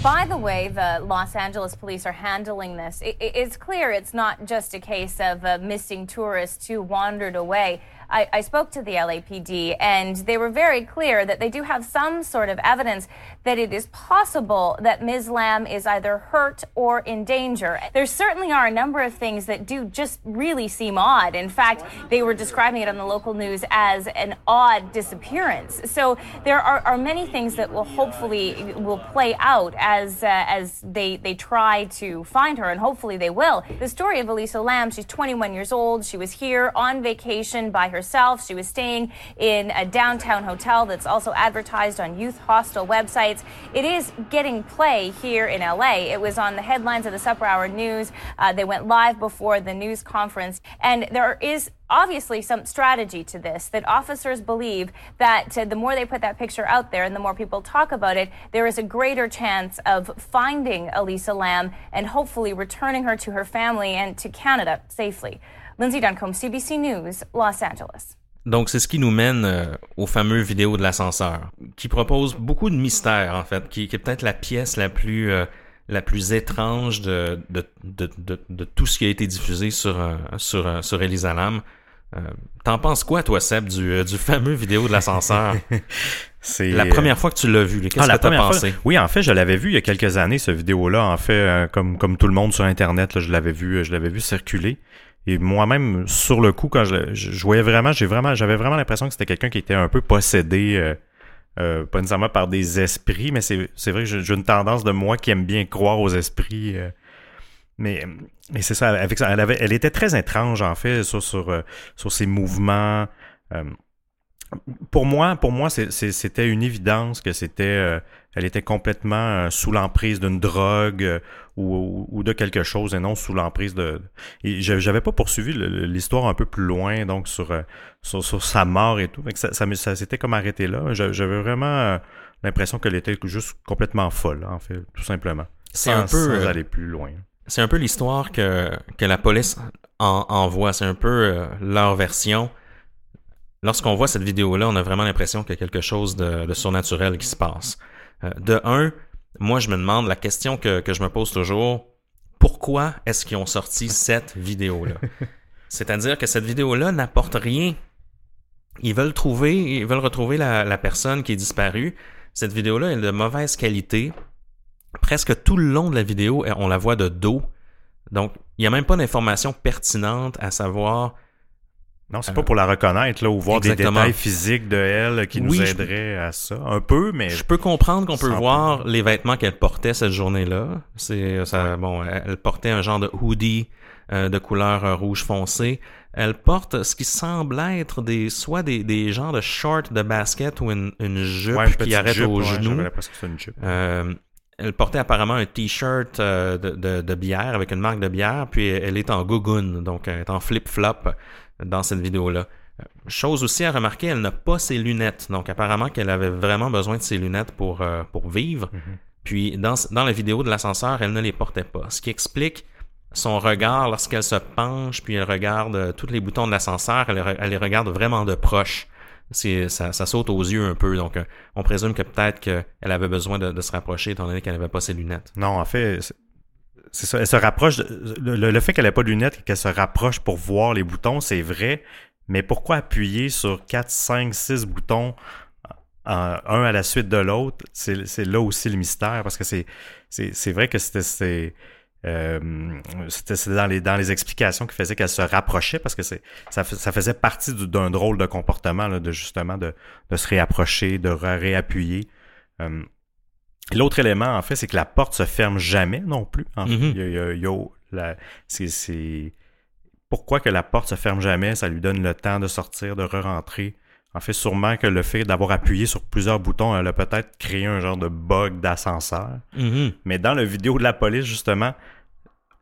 By the way, the Los Angeles police are handling this. it's clear it's not just a case of uh, missing tourists who wandered away. I, I, spoke to the LAPD, and they were very clear that they do have some sort of evidence that it is possible that Ms. Lamb is either hurt or in danger. There certainly are a number of things that do just really seem odd. In fact, they were describing it on the local news as an odd disappearance. So there are, are many things that will hopefully will play out as uh, as they they try to find her, and hopefully they will. The story of Elisa Lamb, she's 21 years old. She was here on vacation by herself. She was staying in a downtown hotel that's also advertised on youth hostel websites. It is getting play here in LA. It was on the headlines of the Supper Hour News. Uh, they went live before the news conference, and there is obviously some strategy to this that officers believe that uh, the more they put that picture out there and the more people talk about it, there is a greater chance of finding Elisa Lam and hopefully returning her to her family and to Canada safely. Lindsay Duncombe, CBC News, Los Angeles. Donc, c'est ce qui nous mène euh, aux fameux vidéos de l'ascenseur, qui propose beaucoup de mystères, en fait, qui, qui est peut-être la pièce la plus, euh, la plus étrange de, de, de, de, de tout ce qui a été diffusé sur, euh, sur, euh, sur Elisa Lam. Euh, T'en penses quoi, toi, Seb, du, euh, du fameux vidéo de l'ascenseur? C'est la première fois que tu l'as vu, qu'est-ce Ah, que t'as pensé? fois- Oui, en fait, je l'avais vu il y a quelques années, ce vidéo-là. En fait, euh, comme, comme tout le monde sur Internet, là, je l'avais vu, je l'avais vu circuler. Et moi-même, sur le coup, quand je, je, je voyais vraiment, j'ai vraiment, j'avais vraiment l'impression que c'était quelqu'un qui était un peu possédé, euh, euh, pas nécessairement par des esprits, mais c'est, vrai que j'ai, j'ai une tendance de moi qui aime bien croire aux esprits. euh, mais, mais c'est ça, avec ça, elle, avait, elle était très étrange, en fait, sur, sur, euh, sur ses mouvements. euh, pour moi, pour moi, c'était une évidence que c'était, euh, elle était complètement euh, sous l'emprise d'une drogue euh, ou, de quelque chose et non sous l'emprise de. J'avais pas poursuivi l'histoire un peu plus loin, donc sur sur, sur sa mort et tout. Ça, ça, ça s'était comme arrêté là. J'a- J'avais vraiment l'impression qu'elle était juste complètement folle, en fait, tout simplement. C'est un peu, sans aller plus loin. C'est un peu l'histoire que, que la police en, envoie. C'est un peu leur version. Lorsqu'on voit cette vidéo-là, on a vraiment l'impression qu'il y a quelque chose de, de surnaturel qui se passe. Euh, de un, moi, je me demande la question que, que je me pose toujours pourquoi est-ce qu'ils ont sorti cette vidéo-là? C'est-à-dire que cette vidéo-là n'apporte rien. Ils veulent trouver, ils veulent retrouver la, la personne qui est disparue. Cette vidéo-là est de mauvaise qualité. Presque tout le long de la vidéo, on la voit de dos. Donc, il n'y a même pas d'informations pertinentes à savoir Non, c'est Euh, pas pour la reconnaître là, ou voir des détails physiques de elle qui Oui, nous je- aideraient à ça. Un peu, mais Je peux comprendre qu'on peut voir les vêtements qu'elle portait cette journée-là. C'est ça, bon, elle portait un genre de hoodie euh, de couleur euh, rouge foncé. Elle porte ce qui semble être des soit des, des genres de shorts de basket ou une, une jupe Ouais, une qui arrête jupe, ouais, une jupe. Euh, elle portait apparemment un t-shirt euh, de, de, de bière avec une marque de bière, puis elle est en gougoune, donc elle est en flip-flop dans cette vidéo-là. Chose aussi à remarquer, elle n'a pas ses lunettes. Donc apparemment qu'elle avait vraiment besoin de ses lunettes pour, euh, pour vivre. Puis dans, dans la vidéo de l'ascenseur, elle ne les portait pas. Ce qui explique son regard lorsqu'elle se penche, puis elle regarde euh, tous les boutons de l'ascenseur, elle, les regarde vraiment de proche. Ça, ça saute aux yeux un peu. Donc euh, on présume que peut-être qu'elle avait besoin de, de se rapprocher étant donné qu'elle n'avait pas ses lunettes. Non, en fait, c'est- ça. Elle se rapproche. de- le, le- fait qu'elle ait pas de lunettes et qu'elle se rapproche pour voir les boutons, c'est vrai. Mais pourquoi appuyer sur 4, 5, 6 boutons en- un à la suite de l'autre? C'est là aussi le mystère parce que c'est vrai que c'était euh, c'était dans les dans les explications qui faisaient qu'elle se rapprochait parce que c'est ça, ça faisait partie du- d'un drôle de comportement là, de justement de, de se réapprocher, de réappuyer. Euh, L'autre élément, en fait, c'est que la porte se ferme jamais non plus. En fait. Il y a- il y a- il y a- la- c'est- c'est- Pourquoi que la porte se ferme jamais? Ça lui donne le temps de sortir, de re-rentrer. En fait, sûrement que le fait d'avoir appuyé sur plusieurs boutons, elle a peut-être créé un genre de bug d'ascenseur. Mhm. Mais dans le vidéo de la police, justement,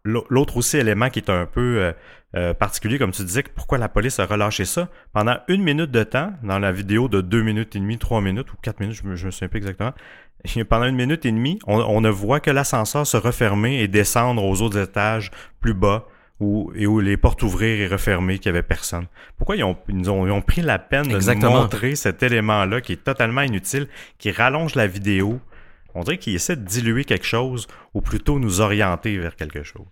l'au- l'autre aussi élément qui est un peu euh, particulier, comme tu disais, pourquoi la police a relâché ça, pendant une minute de temps, dans la vidéo de deux minutes et demie, trois minutes ou quatre minutes, je me, je me souviens plus exactement, pendant une minute et demie, on, on ne voit que l'ascenseur se refermer et descendre aux autres étages plus bas, où, et où les portes ouvrir et refermer, qu'il n'y avait personne. Pourquoi ils ont, ils ont, ils ont pris la peine de nous montrer cet élément-là qui est totalement inutile, qui rallonge la vidéo, on dirait qu'ils essaient de diluer quelque chose ou plutôt nous orienter vers quelque chose.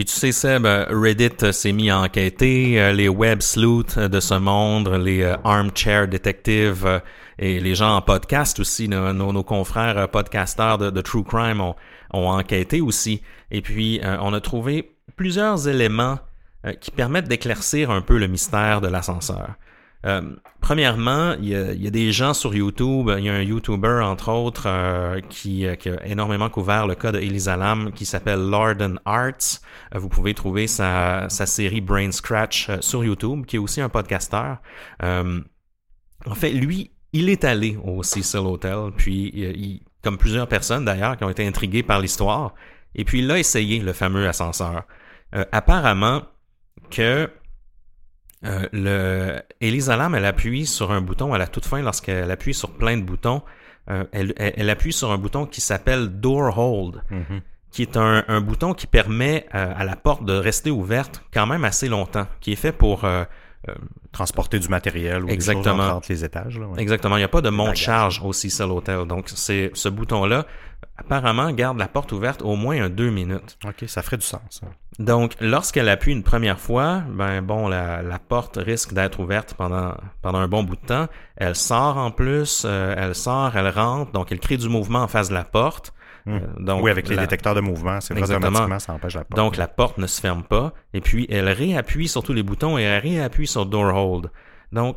Puis tu sais, Seb, euh, Reddit euh, s'est mis à enquêter, euh, les web sleuths de ce monde, les armchair detectives et les gens en podcast aussi, nos, confrères podcasteurs de, True Crime ont, enquêté aussi. Et puis, on a trouvé plusieurs éléments qui permettent d'éclaircir un peu le mystère de l'ascenseur. Euh, premièrement, il y, a, il y, a, des gens sur YouTube, il y a un YouTuber entre autres euh, qui, euh, qui, a énormément couvert le cas de Elisa Lam qui s'appelle Lorden Arts. Euh, vous pouvez trouver sa, sa série Brain Scratch sur YouTube, qui est aussi un podcasteur. en fait, lui, il est allé au Cecil Hotel, puis il, comme plusieurs personnes d'ailleurs qui ont été intriguées par l'histoire, et puis il a essayé le fameux ascenseur. apparemment que euh, le Elisa Lam, elle appuie sur un bouton à la toute fin lorsqu'elle appuie sur plein de boutons. Euh, elle, elle, appuie sur un bouton qui s'appelle Door Hold, mm-hmm. qui est un, un, bouton qui permet euh, à la porte de rester ouverte quand même assez longtemps, qui est fait pour euh, transporter du matériel ou exactement. des choses entre les étages. Là, Exactement. Il n'y a pas de monte-charge au Cecil Hotel. Donc, c'est ce bouton-là apparemment garde la porte ouverte au moins un deux minutes. OK, ça ferait du sens. Donc, lorsqu'elle appuie une première fois, ben bon, la, la porte risque d'être ouverte pendant, pendant un bon bout de temps. Elle sort en plus, euh, elle sort, elle rentre, donc elle crée du mouvement en face de la porte. Hmm. Euh, donc, oui, avec les détecteurs de mouvement, c'est automatiquement, ça empêche la porte. Donc, la porte ne se ferme pas. Et puis, elle réappuie sur tous les boutons et elle réappuie sur Door Hold. Donc,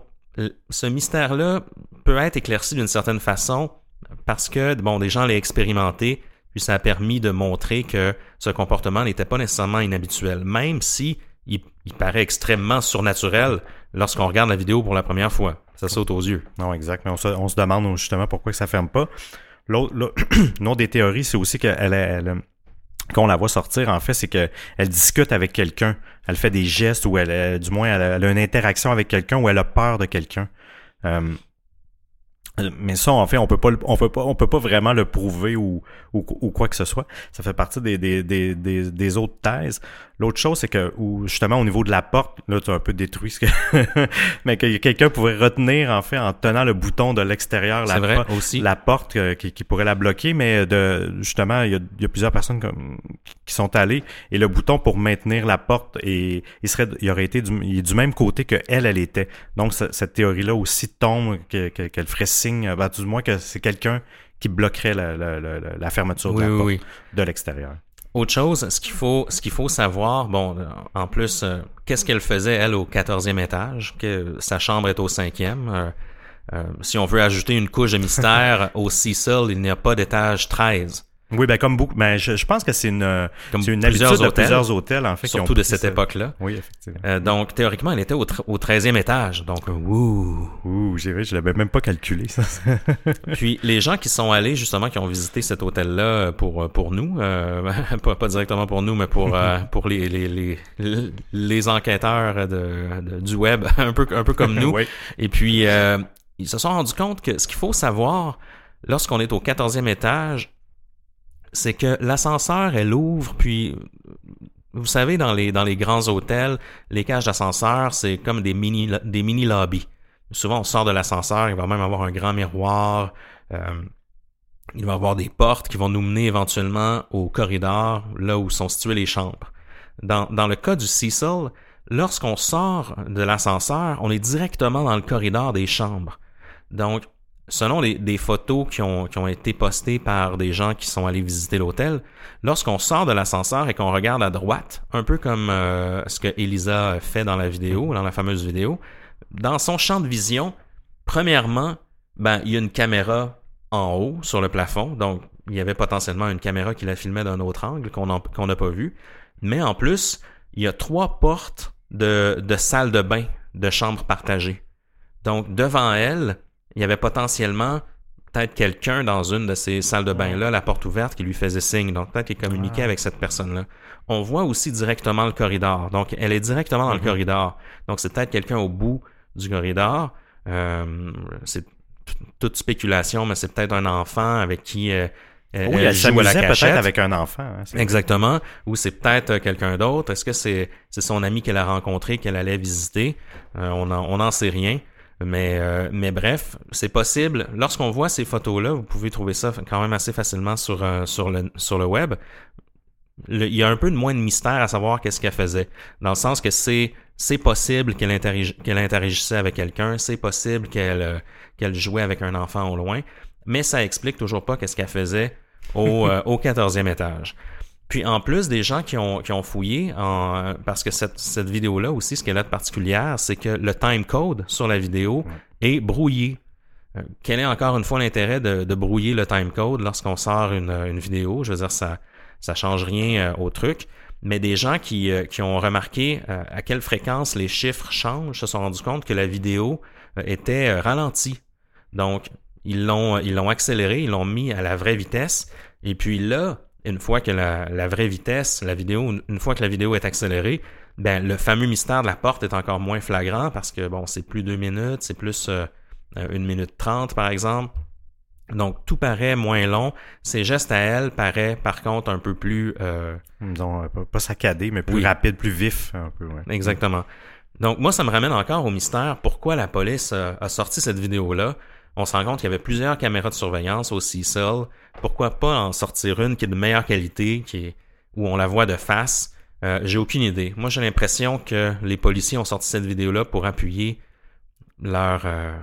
ce mystère-là peut être éclairci d'une certaine façon parce que, bon, des gens l'ont expérimenté, puis ça a permis de montrer que ce comportement n'était pas nécessairement inhabituel, même si il, paraît extrêmement surnaturel lorsqu'on regarde la vidéo pour la première fois. Ça saute aux yeux. Non, exact. Mais on se, demande justement pourquoi ça ferme pas. L'autre, autre des théories, c'est aussi qu'elle elle, qu'on la voit sortir, en fait, c'est qu'elle discute avec quelqu'un. Elle fait des gestes ou elle, du moins, elle, a une interaction avec quelqu'un ou elle a peur de quelqu'un. Euh, mais ça, en fait, on peut pas, on peut pas, on peut pas vraiment le prouver ou, ou, quoi que ce soit. Ça fait partie des, des, des, des autres thèses. L'autre chose, c'est que, justement, au niveau de la porte, là, tu as un peu détruit ce que, mais que quelqu'un pourrait retenir, en fait, en tenant le bouton de l'extérieur, la, vrai, aussi. la porte euh, qui, qui, pourrait la bloquer, mais de, justement, il y a, il y a plusieurs personnes comme, qui sont allées et le bouton pour maintenir la porte et il serait, il aurait été du, il est du même côté que elle, elle était. Donc, cette théorie-là aussi tombe, qu'elle que, ferait signe, ben, du moins que c'est quelqu'un qui bloquerait la, la, la, fermeture de la porte de l'extérieur. Autre chose, ce qu'il faut, ce qu'il faut savoir, bon, en plus, euh, qu'est-ce qu'elle faisait elle au 14e étage, que sa chambre est au cinquième. Euh, euh, si on veut ajouter une couche de mystère au Cecil, il n'y a pas d'étage 13. Oui, ben comme beaucoup. Ben, je, je pense que c'est une, comme une habitude hôtels, de plusieurs hôtels, en fait. Surtout de cette époque-là. Oui, effectivement. Euh, donc, théoriquement, elle était au, au 13e étage. Donc, wouh. Ouh, j'ai je l'avais même pas calculé, ça. Puis, les gens qui sont allés, justement, qui ont visité cet hôtel-là pour, pour nous, euh, pas, pas, directement pour nous, mais pour, euh, pour les, les, les, les enquêteurs de, de, du web, un peu, un peu comme nous. oui. Et puis, euh, ils se sont rendus compte que ce qu'il faut savoir, lorsqu'on est au 14e étage, c'est que l'ascenseur, elle ouvre, puis vous savez, dans les, dans les grands hôtels, les cages d'ascenseur, c'est comme des mini, des mini lobbies. Souvent, on sort de l'ascenseur, il va même avoir un grand miroir. Euh, il va avoir des portes qui vont nous mener éventuellement au corridor, là où sont situées les chambres. Dans, dans le cas du Cecil, lorsqu'on sort de l'ascenseur, on est directement dans le corridor des chambres. Donc, selon des photos qui ont, été postées par des gens qui sont allés visiter l'hôtel, lorsqu'on sort de l'ascenseur et qu'on regarde à droite, un peu comme euh, ce que Elisa fait dans la vidéo, dans la fameuse vidéo, dans son champ de vision, premièrement, ben, il y a une caméra en haut sur le plafond, donc il y avait potentiellement une caméra qui la filmait d'un autre angle qu'on n'a pas vu. Mais en plus, il y a trois portes de, de salle de bain, de chambre partagée. Donc devant elle, il y avait potentiellement peut-être quelqu'un dans une de ces salles de bain-là, la porte ouverte, qui lui faisait signe. Donc peut-être qu'il communiquait ah. avec cette personne-là. On voit aussi directement le corridor. Donc elle est directement dans le mm-hmm. corridor. Donc c'est peut-être quelqu'un au bout du corridor. Euh, c'est toute spéculation, mais c'est peut-être un enfant avec qui euh, oui, elle, joue à la peut-être avec un enfant. Hein, Exactement. Ou c'est peut-être euh, quelqu'un d'autre. Est-ce que c'est c'est son ami qu'elle a rencontré, qu'elle allait visiter? on n'en on en sait rien. Mais, euh, mais bref, c'est possible. Lorsqu'on voit ces photos-là, vous pouvez trouver ça quand même assez facilement sur, euh, sur, le, sur le web. il y a un peu de moins de mystère à savoir qu'est-ce qu'elle faisait. Dans le sens que c'est c'est possible qu'elle qu'elle interagissait avec quelqu'un, c'est possible qu'elle euh, qu'elle jouait avec un enfant au loin, mais ça explique toujours pas qu'est-ce qu'elle faisait au, au 14e étage. Puis en plus, des gens qui ont, qui ont fouillé, en, parce que cette, cette vidéo-là aussi, ce qu'elle a de particulière, c'est que le time code sur la vidéo est brouillé. Euh, quel est encore une fois l'intérêt de, de, brouiller le time code lorsqu'on sort une, une, vidéo? Je veux dire, ça ça change rien euh, au truc. Mais des gens qui, euh, qui ont remarqué à quelle fréquence les chiffres changent se sont rendus compte que la vidéo était ralentie. Donc, ils l'ont ils l'ont accéléré, ils l'ont mis à la vraie vitesse. Et puis là, une fois que la, la, vraie vitesse, la vidéo, une fois que la vidéo est accélérée, ben le fameux mystère de la porte est encore moins flagrant parce que bon, c'est plus deux minutes, c'est plus euh, une minute trente par exemple. Donc tout paraît moins long. Ses gestes à elle paraît par contre un peu plus euh... Disons, pas saccadé, mais plus rapide, plus vif un peu. Ouais. Exactement. Donc moi, ça me ramène encore au mystère. Pourquoi la police a sorti cette vidéo-là? On se rend compte qu'il y avait plusieurs caméras de surveillance au Cecil. Pourquoi pas en sortir une qui est de meilleure qualité, qui est, où on la voit de face? Euh, j'ai aucune idée. Moi, j'ai l'impression que les policiers ont sorti cette vidéo-là pour appuyer leur, euh,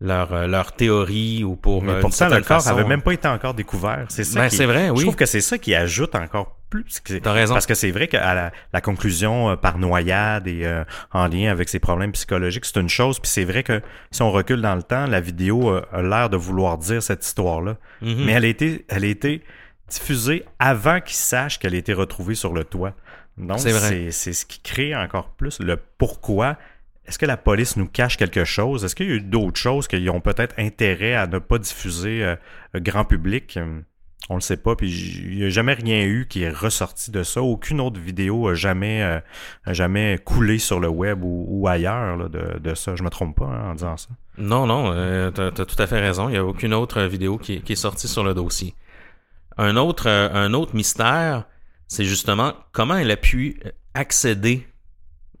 leur, euh, leur théorie ou pour. Mais pourtant, le corps n'avait même pas été encore découvert. C'est ça. Ben, c'est vrai, oui. Je trouve que c'est ça qui ajoute encore plus. T'as raison. Parce que c'est vrai qu'à la, la, conclusion euh, par noyade et euh, en lien avec ses problèmes psychologiques, c'est une chose. Puis c'est vrai que si on recule dans le temps, la vidéo a l'air de vouloir dire cette histoire-là. Mm-hmm. Mais elle a été, elle a été diffusée avant qu'il sache qu'elle a été retrouvée sur le toit. Donc c'est ce qui crée encore plus le pourquoi est-ce que la police nous cache quelque chose? Est-ce qu'il y a eu d'autres choses qu'ils ont peut-être intérêt à ne pas diffuser euh, grand public? On le sait pas, puis il n'y a jamais rien eu qui est ressorti de ça. Aucune autre vidéo a jamais, euh, jamais coulé sur le web ou, ailleurs de, ça. Je me trompe pas hein, en disant ça. Non, non, euh, tu as, tout à fait raison. Il n'y a aucune autre vidéo qui, est sortie sur le dossier. Un autre, un autre mystère, c'est justement comment elle a pu accéder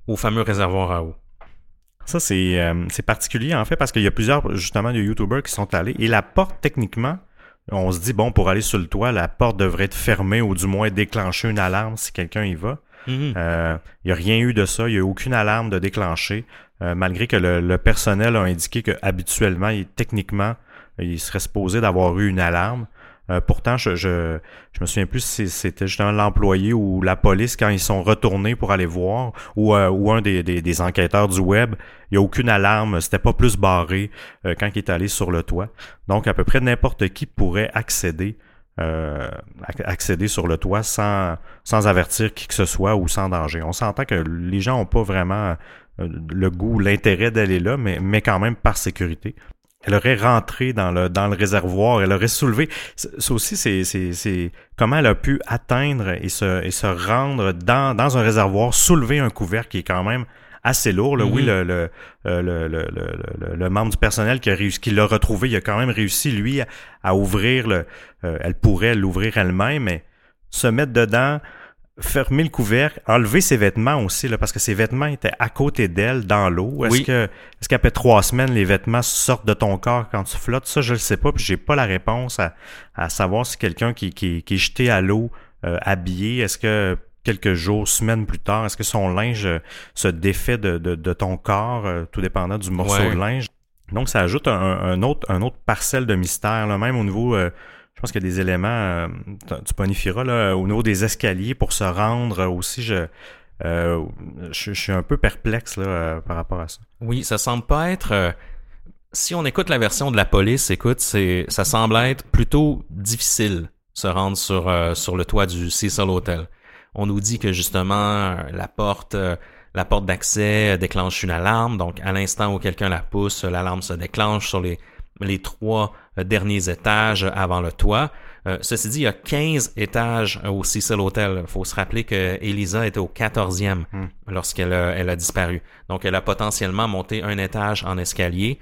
au fameux réservoir à eau. Ça, euh, c'est particulier en fait parce qu'il y a plusieurs justement de YouTubers qui sont allés et la porte techniquement, on se dit bon pour aller sur le toit, la porte devrait être fermée ou du moins déclencher une alarme si quelqu'un y va. Mhm. Euh, il n'y a rien eu de ça, il n'y a aucune alarme de déclencher, euh, malgré que le, personnel a indiqué que habituellement, techniquement, il serait supposé d'avoir eu une alarme. Euh, pourtant, je, je, je me souviens plus si c'était justement l'employé ou la police quand ils sont retournés pour aller voir, ou, euh, ou un des, des, enquêteurs du web. Il n'y a aucune alarme, c'était pas plus barré euh, quand il est allé sur le toit. Donc, à peu près n'importe qui pourrait accéder. accéder sur le toit sans, sans avertir qui que ce soit ou sans danger. On s'entend que les gens n'ont pas vraiment le goût, l'intérêt d'aller là, mais, mais quand même par sécurité elle aurait rentré dans le, dans le réservoir, elle aurait soulevé. Ça aussi, c'est, comment elle a pu atteindre et se, et se rendre dans, dans un réservoir, soulever un couvercle qui est quand même assez lourd. Là. Oui, le, euh, le, le, le, le, membre du personnel qui a réussi, qui l'a retrouvé, il a quand même réussi, lui, à, ouvrir le. Euh, elle pourrait l'ouvrir elle-même, mais se mettre dedans, fermer le couvercle, enlever ses vêtements aussi, là, parce que ses vêtements étaient à côté d'elle dans l'eau. Est-ce que est-ce qu'après trois semaines, les vêtements sortent de ton corps quand tu flottes? Ça, je le sais pas, puis j'ai pas la réponse à, à savoir si quelqu'un qui, qui, qui, est jeté à l'eau euh, habillé, est-ce que quelques jours, semaines plus tard, est-ce que son linge euh, se défait de, de, de ton corps, euh, tout dépendant du morceau de linge? Donc, ça ajoute un, un, autre, un autre parcelle de mystère, là, même au niveau je pense qu'il y a des éléments, euh, tu bonifieras, là, au niveau des escaliers pour se rendre aussi. Je, euh, je, suis un peu perplexe là, euh, par rapport à ça. Oui, ça semble pas être. si on écoute la version de la police, écoute, c'est, ça semble être plutôt difficile se rendre sur, sur le toit du Cecil Hotel. On nous dit que justement la porte, la porte d'accès déclenche une alarme, donc à l'instant où quelqu'un la pousse, l'alarme se déclenche sur les les trois euh, derniers étages avant le toit. Euh, ceci dit, il y a 15 étages au Cecil Hotel. Il faut se rappeler que Elisa était au 14e hmm. lorsqu'elle a, elle a disparu. Donc, elle a potentiellement monté un étage en escalier.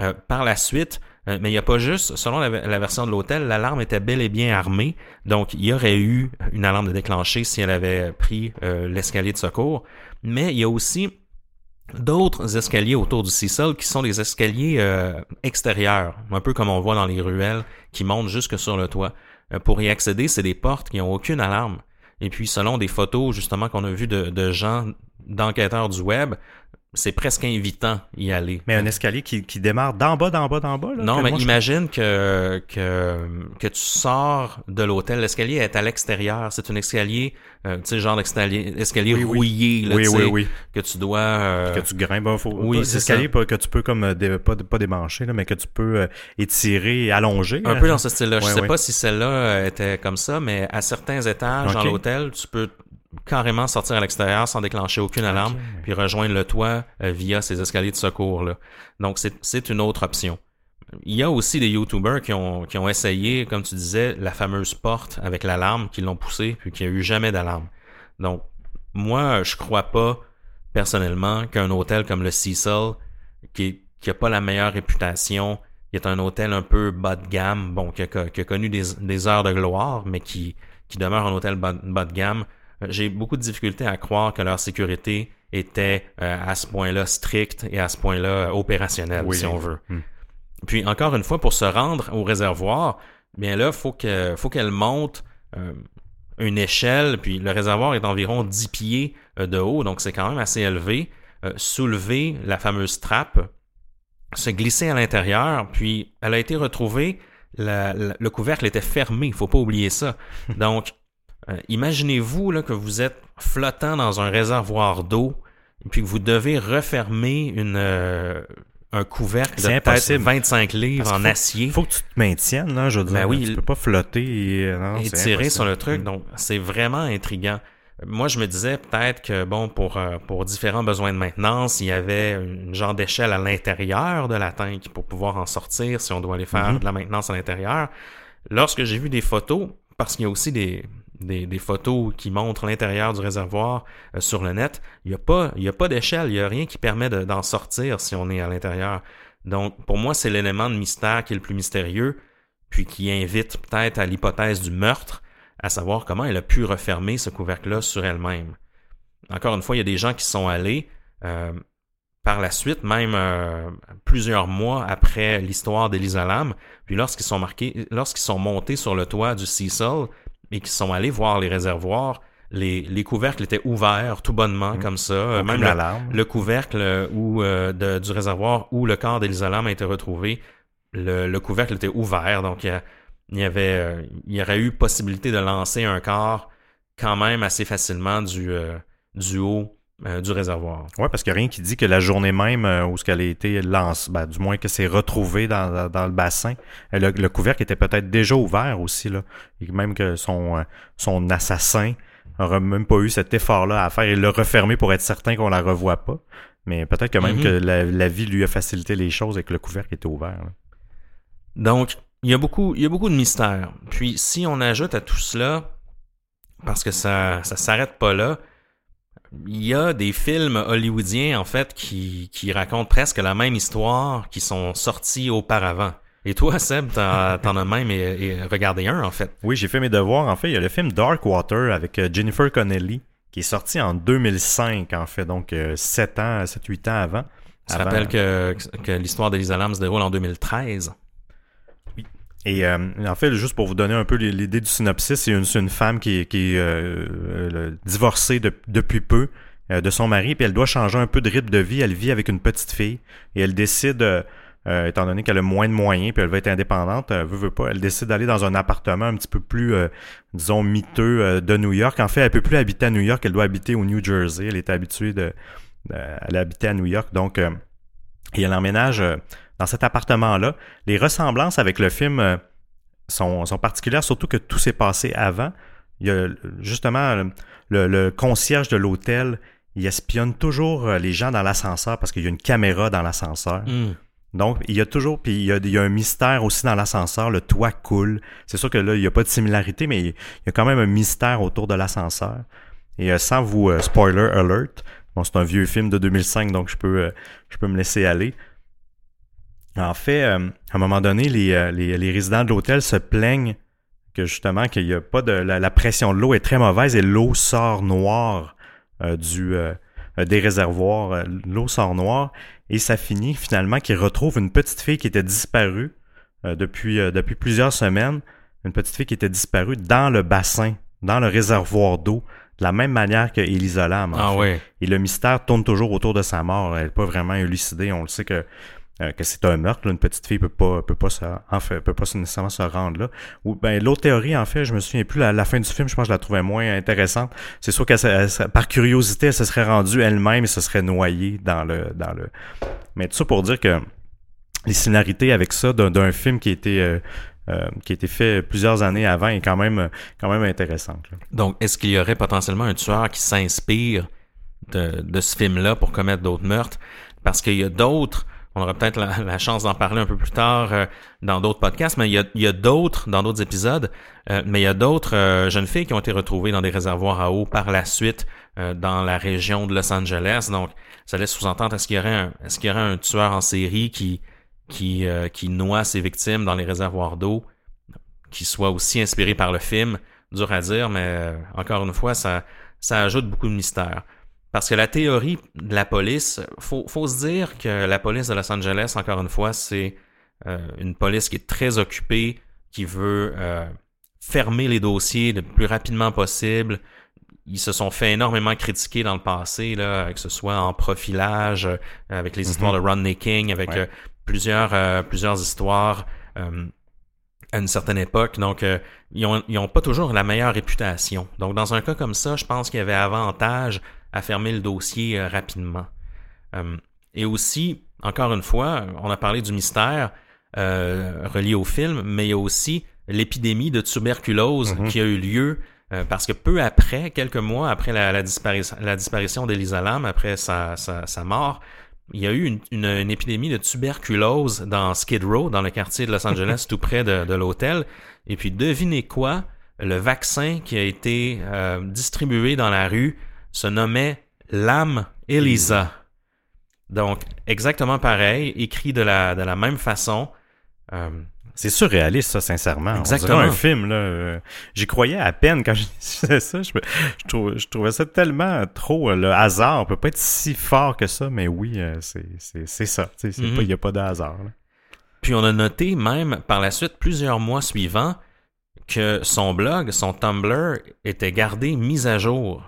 Euh, par la suite, mais il n'y a pas juste, selon la, version de l'hôtel, l'alarme était bel et bien armée. Donc, il y aurait eu une alarme de déclencher si elle avait pris l'escalier de secours. Mais il y a aussi d'autres escaliers autour du Cecil qui sont des escaliers euh, extérieurs, un peu comme on voit dans les ruelles, qui montent jusque sur le toit. Euh, pour y accéder, c'est des portes qui n'ont aucune alarme. Et puis, selon des photos justement qu'on a vues de gens, d'enquêteurs du web, c'est presque invitant y aller. Mais un escalier qui, qui démarre d'en bas, d'en bas, d'en bas. Là, non, mais moi, je- imagine que, que, que tu sors de l'hôtel. L'escalier est à l'extérieur. C'est un escalier, euh, tu sais, genre l'escalier escalier Oui, oui. rouillé, là, Oui, oui, sais, oui. que tu dois... euh, Que tu grimpes, bah, faut, oui, c'est escalier ça. que tu peux comme euh, dé- pas, pas démancher, là, mais que tu peux euh, étirer allonger. Un hein. peu dans ce style-là. Je Ouais, sais ouais. pas si celle-là était comme ça, mais à certains étages dans l'hôtel, tu peux carrément sortir à l'extérieur sans déclencher aucune alarme, puis rejoindre le toit euh, via ces escaliers de secours là. Donc c'est une autre option. Il y a aussi des YouTubers qui ont qui ont essayé, comme tu disais, la fameuse porte avec l'alarme, qui l'ont poussée, puis qu'il n'y a eu jamais d'alarme. Donc moi, je crois pas personnellement qu'un hôtel comme le Cecil, qui est- qui a pas la meilleure réputation, qui est un hôtel un peu bas de gamme, bon, qui a, qui a connu des, des heures de gloire, mais qui, qui demeure un hôtel bas, bas de gamme. J'ai beaucoup de difficultés à croire que leur sécurité était euh, à ce point-là stricte et à ce point-là euh, opérationnelle, Oui. si on veut. Hmm. Puis encore une fois, pour se rendre au réservoir, bien là, faut que faut qu'elle monte euh, une échelle, puis le réservoir est d'environ 10 pieds euh, de haut, donc c'est quand même assez élevé. Soulever la fameuse trappe, se glisser à l'intérieur, puis elle a été retrouvée, la- la- le couvercle était fermé, il faut pas oublier ça. Donc, euh, imaginez-vous que vous êtes flottant dans un réservoir d'eau, et puis que vous devez refermer une, euh, un couvercle de peut-être impossible. 25 livres Parce en faut- acier. faut que tu te maintiennes, là, je veux dire. Ben oui, tu peux pas flotter et, euh, non, et c'est tirer impossible. sur le truc. Mm. Donc, c'est vraiment intriguant. Moi, je me disais peut-être que, bon, pour, pour différents besoins de maintenance, il y avait une genre d'échelle à l'intérieur de la tank pour pouvoir en sortir si on doit aller faire Mhm. de la maintenance à l'intérieur. Lorsque j'ai vu des photos, parce qu'il y a aussi des, des, photos qui montrent l'intérieur du réservoir euh, sur le net, il n'y a pas, pas d'échelle, il n'y a rien qui permet de- d'en sortir si on est à l'intérieur. Donc, pour moi, c'est l'élément de mystère qui est le plus mystérieux, puis qui invite peut-être à l'hypothèse du meurtre, à savoir comment elle a pu refermer ce couvercle-là sur elle-même. Encore une fois, il y a des gens qui sont allés euh, par la suite, même euh, plusieurs mois après l'histoire d'Elisa Lam, puis lorsqu'ils sont marqués, lorsqu'ils sont montés sur le toit du Cecil et qu'ils sont allés voir les réservoirs, les, les couvercles étaient ouverts tout bonnement comme ça. Euh, Aucune même le, couvercle euh, où, euh, de- du réservoir où le corps d'Elisa Lam a été retrouvé, le, le couvercle était ouvert, donc il y, avait, il y aurait eu possibilité de lancer un corps quand même assez facilement du, euh, du haut euh, du réservoir. Ouais, parce qu'il n'y a rien qui dit que la journée même euh, où ce qu'elle a été lancée, ben, du moins que c'est retrouvé dans, dans- dans le bassin, euh, le, le couvercle était peut-être déjà ouvert aussi, là. Et même que son, euh, son assassin n'aurait même pas eu cet effort-là à faire et le refermer pour être certain qu'on la revoit pas. Mais peut-être que même Mhm. que la, la vie lui a facilité les choses et que le couvercle était ouvert. là. Donc, il y a beaucoup, il y a beaucoup de mystères. Puis, si on ajoute à tout cela, parce que ça, ça s'arrête pas là, il y a des films hollywoodiens, en fait, qui, qui racontent presque la même histoire, qui sont sortis auparavant. Et toi, Seb, t'en as même et, et regardé un, en fait. Oui, j'ai fait mes devoirs. En fait, il y a le film Dark Water avec euh, Jennifer Connelly qui est sorti en 2005, en fait, donc 7 ans, 7-8 ans avant. Avant- rappelles que, que l'histoire d'Elisa Lam se déroule en 2013. Et euh, en fait, juste pour vous donner un peu l'idée du synopsis, c'est une, femme qui, est- qui est euh, euh, divorcée de- depuis peu euh, de son mari, puis elle doit changer un peu de rythme de vie. Elle vit avec une petite fille et elle décide, euh, euh, étant donné qu'elle a moins de moyens, puis elle veut être indépendante, euh, veut, veut pas, elle décide d'aller dans un appartement un petit peu plus, euh, disons, miteux euh, de New York. En fait, elle peut plus habiter à New York, elle doit habiter au New Jersey. Elle est habituée de, elle à New York, donc euh, et elle emménage euh, dans cet appartement-là. Les ressemblances avec le film euh, sont, sont particulières, surtout que tout s'est passé avant. Il y a justement le, concierge de l'hôtel, il espionne toujours euh, les gens dans l'ascenseur parce qu'il y a une caméra dans l'ascenseur. Hmm. Donc, il y a toujours, puis il y a, il y a un mystère aussi dans l'ascenseur, le toit coule. C'est sûr que là, il n'y a pas de similarité, mais il y a quand même un mystère autour de l'ascenseur. Et euh, sans vous euh, spoiler alert, bon, c'est un vieux film de 2005, donc je peux, euh, je peux me laisser aller. En fait, euh, à un moment donné, les, euh, les, les résidents de l'hôtel se plaignent que justement qu'il y a pas de la, la pression de l'eau est très mauvaise et l'eau sort noire euh, du euh, des réservoirs. L'eau sort noire et ça finit finalement qu'ils retrouvent une petite fille qui était disparue euh, depuis euh, depuis plusieurs semaines, une petite fille qui était disparue dans le bassin, dans le réservoir d'eau de la même manière que Elisa Lam. Ah ouais. Et le mystère tourne toujours autour de sa mort. Elle n'est pas vraiment élucidée. On le sait que euh, que c'est un meurtre. là. Une petite fille peut pas peut pas se, en fait, peut pas nécessairement se rendre là. Ou ben l'autre théorie en fait, je me souviens plus la, la fin du film. Je pense que je la trouvais moins intéressante. C'est sûr se- par curiosité, elle se serait rendue elle-même et se serait noyée dans le dans le. Mais tout ça pour dire que les similarités avec ça d'un film qui a été euh, euh, qui a été fait plusieurs années avant est quand même quand même intéressante. Donc, est-ce qu'il y aurait potentiellement un tueur qui s'inspire de, de ce film-là pour commettre d'autres meurtres? Parce qu'il y a d'autres, on aura peut-être la, chance d'en parler un peu plus tard euh, dans d'autres podcasts, mais il y a, d'autres, dans d'autres épisodes, euh, mais il y a d'autres euh, jeunes filles qui ont été retrouvées dans des réservoirs à eau par la suite dans la région de Los Angeles. Donc, ça laisse sous-entendre, est-ce qu'il y aurait un, tueur en série qui, qui, noie ses victimes dans les réservoirs d'eau, qui soit aussi inspiré par le film? Dur à dire, mais encore une fois, ça, ça ajoute beaucoup de mystère. Parce que la théorie de la police, faut, faut se dire que la police de Los Angeles, encore une fois, c'est euh, une police qui est très occupée, qui veut euh, fermer les dossiers le plus rapidement possible. Ils se sont fait énormément critiquer dans le passé, là, que ce soit en profilage, euh, avec les histoires de Rodney King, avec Ouais. euh, plusieurs, euh, plusieurs histoires euh, à une certaine époque. Donc, euh, ils ont, ils ont pas toujours la meilleure réputation. Donc, dans un cas comme ça, je pense qu'il y avait avantage à fermer le dossier euh, rapidement. Euh, et aussi, encore une fois, on a parlé du mystère euh, relié au film, mais il y a aussi l'épidémie de tuberculose Mhm. qui a eu lieu euh, parce que peu après, quelques mois après la, la, disparition, la disparition d'Elisa Lam, après sa, sa, sa mort, il y a eu une, une, une épidémie de tuberculose dans Skid Row, dans le quartier de Los Angeles, tout près de, de l'hôtel. Et puis, devinez quoi? Le vaccin qui a été euh, distribué dans la rue se nommait Lam Elisa. Donc, exactement pareil, écrit de la, de la même façon. Euh, C'est surréaliste, ça, sincèrement. Exactement. On un film, là. Euh, J'y croyais à peine quand je disais ça. Je, trouvais, je trouvais ça tellement trop euh, le hasard. On peut pas être si fort que ça, mais oui, c'est ça. Mhm. Il n'y a pas de hasard. là. Puis on a noté même par la suite, plusieurs mois suivants, que son blog, son Tumblr était gardé mis à jour.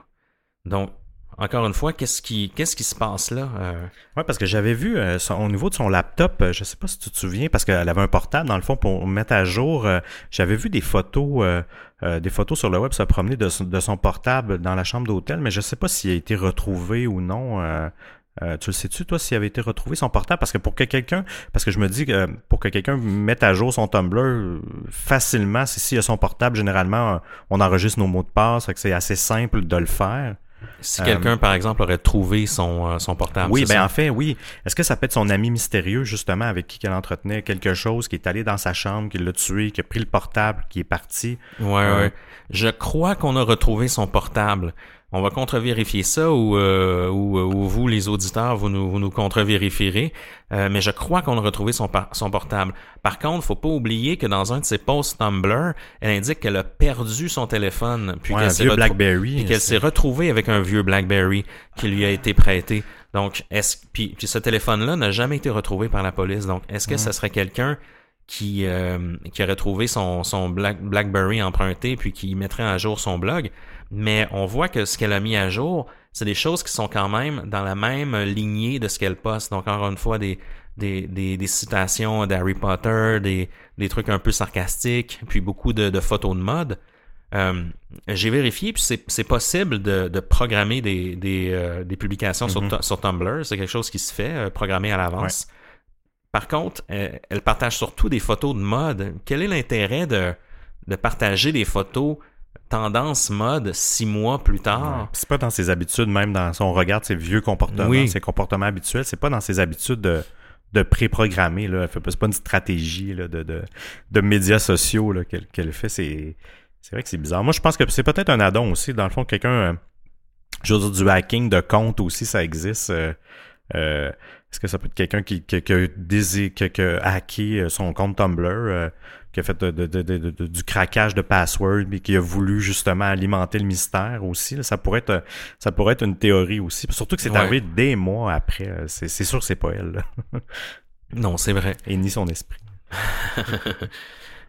Donc, encore une fois, qu'est-ce qui, qu'est-ce qui se passe là? Euh, Ouais, parce que j'avais vu euh, au niveau de son laptop, euh, je sais pas si tu te souviens, parce qu'elle avait un portable dans le fond pour mettre à jour. euh, j'avais vu des photos, euh, euh, des photos sur le web se promener de, son- de son portable dans la chambre d'hôtel, mais je sais pas s'il a été retrouvé ou non. euh, tu le sais-tu, toi, s'il avait été retrouvé son portable? Parce que pour que quelqu'un, parce que je me dis que pour que quelqu'un mette à jour son Tumblr facilement, s'il a son portable, généralement, on enregistre nos mots de passe, fait que c'est assez simple de le faire. Si Euh, quelqu'un, par exemple, aurait trouvé son, euh, son portable. Oui, ben ça? en fait, oui. Est-ce que ça peut être son ami mystérieux, justement, avec qui elle entretenait quelque chose, qui est allé dans sa chambre, qui l'a tué, qui a pris le portable, qui est parti? Ouais, Euh, ouais. Je crois qu'on a retrouvé son portable. On va contre-vérifier ça ou, euh, ou, ou vous, les auditeurs, vous nous, vous nous contre-vérifierez. Euh, mais je crois qu'on a retrouvé son, portable. Par contre, faut pas oublier que dans un de ses posts Tumblr, elle indique qu'elle a perdu son téléphone. Puis Ouais, qu'elle s'est retrou- retrouvée avec un vieux BlackBerry qui lui a été prêté. Donc, est-ce puis, puis ce téléphone-là n'a jamais été retrouvé par la police. Donc, est-ce que ce serait quelqu'un qui euh, qui aurait trouvé son son Black, BlackBerry emprunté puis qui mettrait à jour son blog? Mais on voit que ce qu'elle a mis à jour, c'est des choses qui sont quand même dans la même lignée de ce qu'elle poste. Donc, encore une fois, des des, des, des citations d'Harry Potter, des, des trucs un peu sarcastiques, puis beaucoup de, de photos de mode. Euh, j'ai vérifié, puis c'est, possible de, de programmer des, des, euh, des publications sur, tu- sur Tumblr. C'est quelque chose qui se fait, euh, programmer à l'avance. Par contre, elle partage surtout des photos de mode. Quel est l'intérêt de, de partager des photos tendance mode six mois plus tard? C'est pas dans ses habitudes, même dans si on regarde ses vieux comportements, Oui. ses comportements habituels, c'est pas dans ses habitudes de, de pré-programmer. Là. C'est pas une stratégie là, de, de, de médias sociaux là, qu'elle, fait. C'est, c'est vrai que c'est bizarre. Moi, je pense que c'est peut-être un addon aussi. Dans le fond, quelqu'un. euh, je veux dire, du hacking de compte aussi, ça existe. euh, euh, est-ce que ça peut être quelqu'un qui, qui, qui a hacké son compte Tumblr, qui a fait de- de- de- de- de- du craquage de password, mais qui a voulu justement alimenter le mystère aussi. là. Ça pourrait être, ça pourrait être une théorie aussi. Surtout que c'est Ouais. arrivé des mois après. euh, C'est, sûr que c'est pas elle. Non, c'est vrai. Et ni son esprit.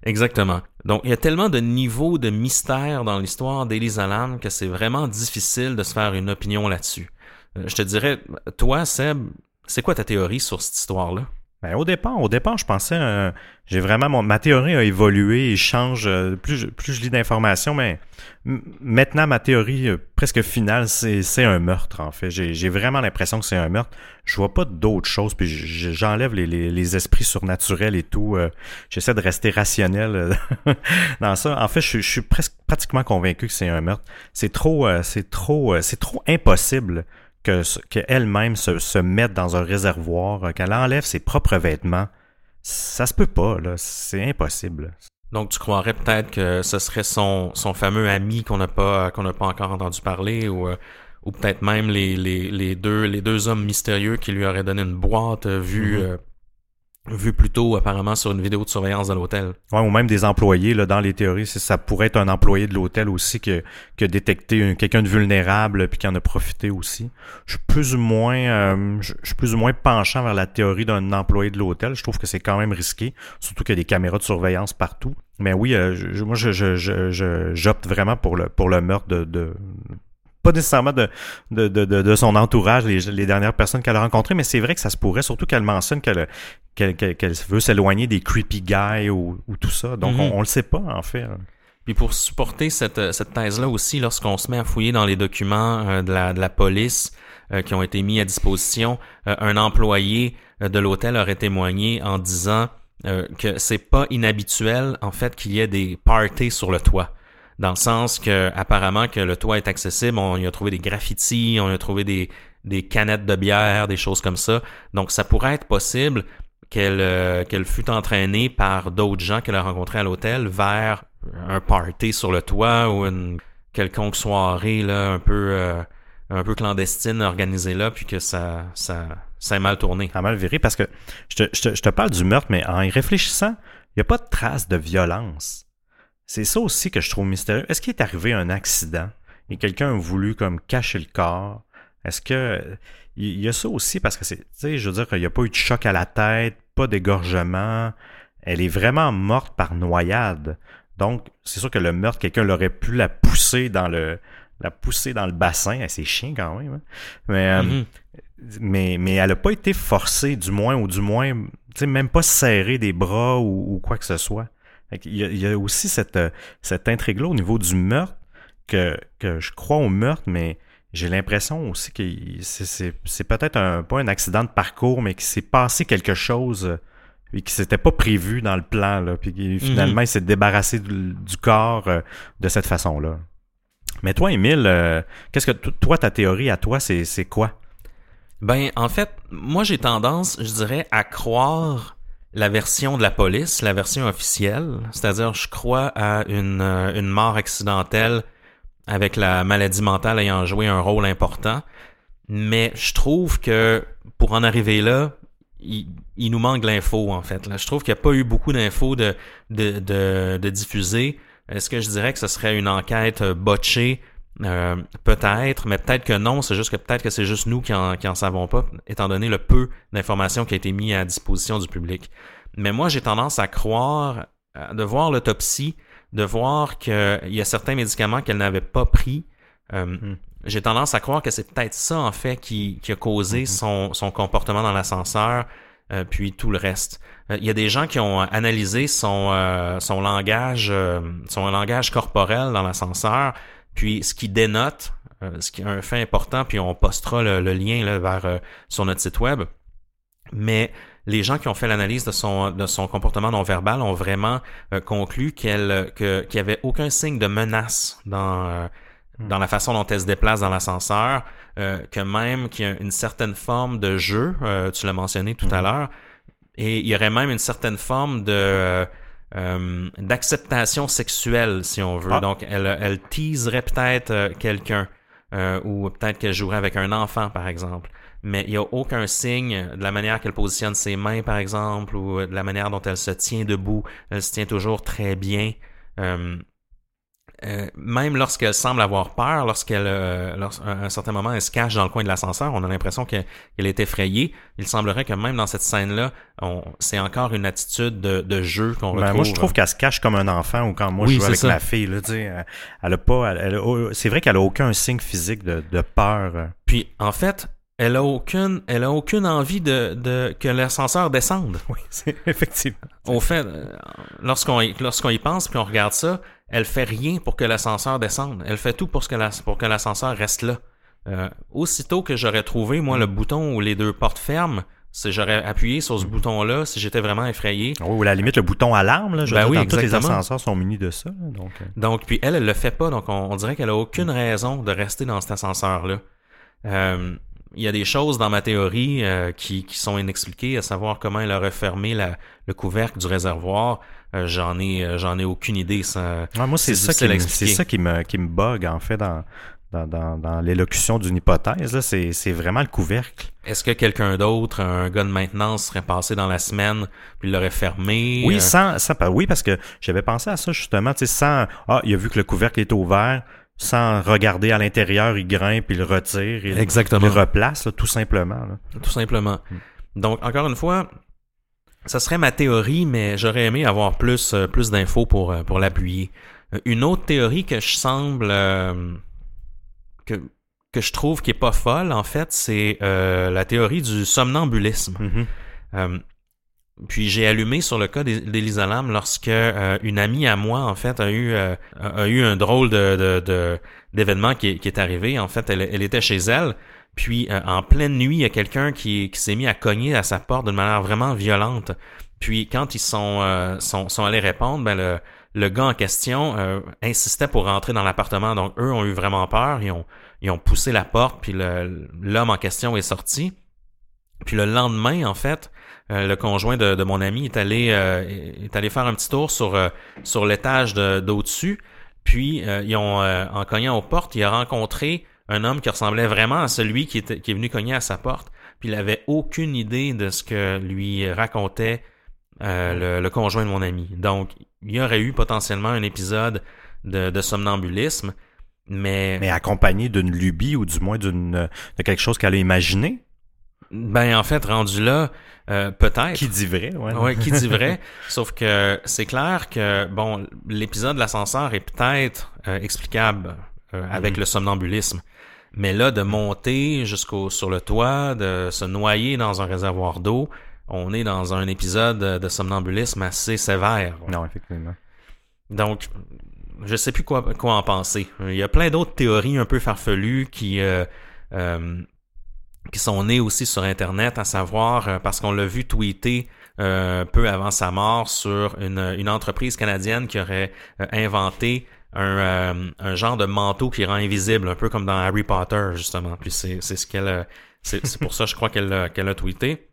Exactement. Donc, il y a tellement de niveaux de mystère dans l'histoire d'Elisa Lam que c'est vraiment difficile de se faire une opinion là-dessus. Euh, je te dirais, toi, Seb, c'est quoi ta théorie sur cette histoire-là? Ben, au départ, au départ, je pensais, euh, j'ai vraiment mon, ma théorie a évolué et change euh, plus je, plus je lis d'informations, mais maintenant ma théorie euh, presque finale, c'est, un meurtre en fait. J'ai, j'ai vraiment l'impression que c'est un meurtre. Je vois pas d'autres choses, puis j'enlève les, les, les, esprits surnaturels et tout. j'essaie de rester rationnel dans ça. En fait, je, je, suis presque pratiquement convaincu que c'est un meurtre. C'est trop, c'est trop, c'est trop impossible que qu'elle-même se, se mette dans un réservoir, euh, qu'elle enlève ses propres vêtements. Ça se peut pas, là. C'est impossible. Donc tu croirais peut-être que ce serait son, son fameux ami qu'on n'a pas qu'on n'a pas encore entendu parler ou euh, ou peut-être même les, les, les, deux les deux hommes mystérieux qui lui auraient donné une boîte euh, vue mm-hmm vu plutôt apparemment sur une vidéo de surveillance de l'hôtel. Ouais, ou même des employés là dans les théories, ça pourrait être un employé de l'hôtel aussi qui, a quelqu'un de vulnérable puis qui en a profité aussi. Je suis plus ou moins euh, je, suis plus ou moins penchant vers la théorie d'un employé de l'hôtel. Je trouve que c'est quand même risqué, surtout qu'il y a des caméras de surveillance partout. Mais oui, euh, je, moi je, je, j'opte vraiment pour le pour le meurtre de, de pas nécessairement de, de, de, de, son entourage, les, les dernières personnes qu'elle a rencontrées, mais c'est vrai que ça se pourrait, surtout qu'elle mentionne qu'elle qu'elle veut s'éloigner des creepy guys ou, ou tout ça. Donc, mm-hmm. on, on, le sait pas, en fait. Puis pour supporter cette, cette thèse-là aussi, lorsqu'on se met à fouiller dans les documents euh, de, la, de la police euh, qui ont été mis à disposition, euh, un employé de l'hôtel aurait témoigné en disant que c'est pas inhabituel, en fait, qu'il y ait des parties sur le toit dans le sens que apparemment que le toit est accessible, on y a trouvé des graffitis, on y a trouvé des, des canettes de bière, des choses comme ça. Donc ça pourrait être possible qu'elle euh, qu'elle fût entraînée par d'autres gens qu'elle a rencontrés à l'hôtel vers un party sur le toit ou une quelconque soirée là un peu euh, un peu clandestine organisée là puis que ça ça ça a mal tourné. Ça a mal viré parce que je te, je te, je te parle du meurtre mais en y réfléchissant, il n'y a pas de trace de violence. C'est ça aussi que je trouve mystérieux. Est-ce qu'il est arrivé un accident et quelqu'un a voulu comme cacher le corps? Est-ce que il y a ça aussi parce que c'est, tu sais, je veux dire qu'il n'y a pas eu de choc à la tête, pas d'égorgement. Elle est vraiment morte par noyade. Donc, c'est sûr que le meurtre, quelqu'un l'aurait pu la pousser dans le, la pousser dans le bassin. C'est chiant quand même. Hein. Mais, euh, mm-hmm. mais, mais elle n'a pas été forcée, du moins, ou du moins, tu sais, même pas serrée des bras ou, ou quoi que ce soit. Il y, a, aussi cette, euh, cette intrigue-là au niveau du meurtre, que, que je crois au meurtre, mais j'ai l'impression aussi que c'est peut-être un, pas un accident de parcours, mais qu'il s'est passé quelque chose euh, et qui s'était pas prévu dans le plan, là, puis mhm. finalement il s'est débarrassé du, corps euh, de cette façon-là. Mais toi, Émile, qu'est-ce que toi, ta théorie à toi, c'est quoi? Ben, en fait, moi j'ai tendance, je dirais, à croire la version de la police, la version officielle, c'est-à-dire je crois à une, euh, une mort accidentelle avec la maladie mentale ayant joué un rôle important, mais je trouve que pour en arriver là, il, il nous manque l'info en fait. Là. Je trouve qu'il n'y a pas eu beaucoup d'infos de, de, de, de diffuser. Est-ce que je dirais que ce serait une enquête botchée? Euh, peut-être, mais peut-être que non, c'est juste que peut-être que c'est juste nous qui en, qui en savons pas, étant donné le peu d'informations qui a été mis à disposition du public. Mais moi, j'ai tendance à croire, euh, de voir l'autopsie, de voir qu'il y a certains médicaments qu'elle n'avait pas pris. Euh, hmm. J'ai tendance à croire que c'est peut-être ça, en fait, qui, qui a causé hmm. son, son comportement dans l'ascenseur, puis tout le reste. Il y a des gens qui ont analysé son, son langage, son langage corporel dans l'ascenseur, puis ce qui dénote, euh, ce qui est un fait important, puis on postera le, lien là, vers euh, sur notre site web. Mais les gens qui ont fait l'analyse de son de son comportement non verbal ont vraiment euh, conclu qu'elle que qu'il y avait aucun signe de menace dans hmm. dans la façon dont elle se déplace dans l'ascenseur, que même qu'il y a une certaine forme de jeu, tu l'as mentionné tout à hmm. l'heure, et il y aurait même une certaine forme de euh, d'acceptation sexuelle, si on veut. Ah. Donc, elle, elle teaserait peut-être euh, quelqu'un, euh, ou peut-être qu'elle jouerait avec un enfant, par exemple. Mais il n'y a aucun signe de la manière qu'elle positionne ses mains, par exemple, ou de la manière dont elle se tient debout. Elle se tient toujours très bien. euh, même lorsqu'elle semble avoir peur, lorsqu'elle, euh, lors, à un certain moment, elle se cache dans le coin de l'ascenseur, on a l'impression qu'elle est effrayée. Il semblerait que même dans cette scène-là, c'est encore une attitude de, de jeu qu'on ben, retrouve. Moi, je trouve qu'elle se cache comme un enfant ou quand moi je joue avec ma fille. Là, elle a pas, c'est vrai qu'elle a aucun signe physique de, de peur. Puis, en fait, elle a aucune, elle a aucune envie de, de que l'ascenseur descende. Oui, c'est effectivement. Au fait, euh, lorsqu'on lorsqu'on y pense puis on regarde ça, elle fait rien pour que l'ascenseur descende. Elle fait tout pour que la, pour que l'ascenseur reste là. Euh, aussitôt que j'aurais trouvé moi le bouton où les deux portes ferment, si j'aurais appuyé sur ce bouton-là, si j'étais vraiment effrayé. Ah oui, ou à la limite le bouton alarme, là. Je ben oui, tous les ascenseurs sont munis de ça. donc. Euh. donc, puis elle, elle le fait pas, donc on, dirait qu'elle a aucune raison de rester dans cet ascenseur-là. Euh, il y a des choses dans ma théorie euh, qui, qui, sont inexpliquées, à savoir comment elle a refermé la, le couvercle du réservoir. Euh, j'en ai euh, j'en ai aucune idée. Ça, moi, c'est ça, qui, c'est ça qui me qui me bug en fait dans dans, dans, dans l'élocution d'une hypothèse. C'est, c'est vraiment le couvercle. Est-ce que quelqu'un d'autre, un gars de maintenance, serait passé dans la semaine puis l'aurait fermé? Oui, sans, sans, oui, parce que j'avais pensé à ça justement, tu sais, sans Ah, il a vu que le couvercle était ouvert, sans regarder à l'intérieur, il grimpe, il le retire, il, Exactement. le replace, tout simplement. Tout simplement. Donc, encore une fois, ça serait ma théorie, mais j'aurais aimé avoir plus, euh, plus d'infos pour, euh, pour l'appuyer. Euh, une autre théorie que je semble... que, que je trouve qui est pas folle, en fait, c'est la théorie du somnambulisme. Mm-hmm. Puis j'ai allumé sur le cas d'Elisa Lam lorsque euh, une amie à moi, en fait, a eu, euh, a eu un drôle de, d'événement qui, qui, est arrivé. En fait, elle, elle était chez elle. Puis euh, en pleine nuit, il y a quelqu'un qui, qui s'est mis à cogner à sa porte d'une manière vraiment violente. Puis quand ils sont, sont, sont, allés répondre, ben le, le gars en question insistait pour rentrer dans l'appartement. Donc eux ont eu vraiment peur. Ils ont, ils ont poussé la porte, puis l'homme en question est sorti. Puis le lendemain, en fait, euh, le conjoint de, mon ami est allé euh, est allé faire un petit tour sur euh, sur l'étage d'au-dessus. Puis ils ont en cognant aux portes, il a rencontré un homme qui ressemblait vraiment à celui qui était qui est venu cogner à sa porte. Puis il avait aucune idée de ce que lui racontait le, conjoint de mon ami. Donc il y aurait eu potentiellement un épisode de, de somnambulisme. Mais... mais accompagné d'une lubie ou du moins d'une de quelque chose qu'elle a imaginé? Ben en fait, rendu là, euh, peut-être. Qui dit vrai, ouais. ouais qui dit vrai. Sauf que c'est clair que bon, l'épisode de l'ascenseur est peut-être euh, explicable euh, avec mm-hmm. le somnambulisme. Mais là, de monter jusqu'au sur le toit, de se noyer dans un réservoir d'eau, on est dans un épisode de somnambulisme assez sévère. Non, effectivement. Donc, je sais plus quoi, quoi en penser. Il y a plein d'autres théories un peu farfelues qui euh, qui sont nés aussi sur Internet, à savoir euh, parce qu'on l'a vu tweeter euh, peu avant sa mort sur une, une entreprise canadienne qui aurait euh, inventé un, un, genre de manteau qui rend invisible, un peu comme dans Harry Potter justement. Puis c'est ce qu'elle, c'est pour ça je crois qu'elle qu'elle a tweeté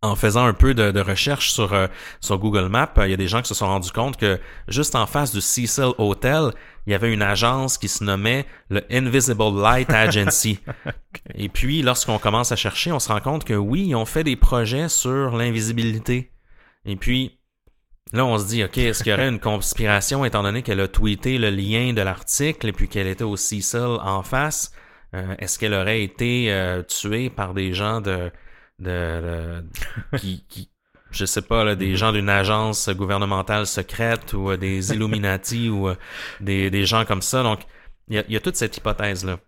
en faisant un peu de, recherche sur, euh, sur Google Maps, il y a des gens qui se sont rendus compte que juste en face du Cecil Hotel, il y avait une agence qui se nommait le Invisible Light Agency. Et puis, lorsqu'on commence à chercher, on se rend compte que oui, ils ont fait des projets sur l'invisibilité. Et puis, là, on se dit, OK, est-ce qu'il y aurait une conspiration étant donné qu'elle a tweeté le lien de l'article et puis qu'elle était au Cecil en face? Euh, est-ce qu'elle aurait été euh, tuée par des gens de de, qui, qui, je sais pas, là, des gens d'une agence gouvernementale secrète ou euh, des Illuminati ou euh, des, des gens comme ça? Donc, il y a, y a toute cette hypothèse-là.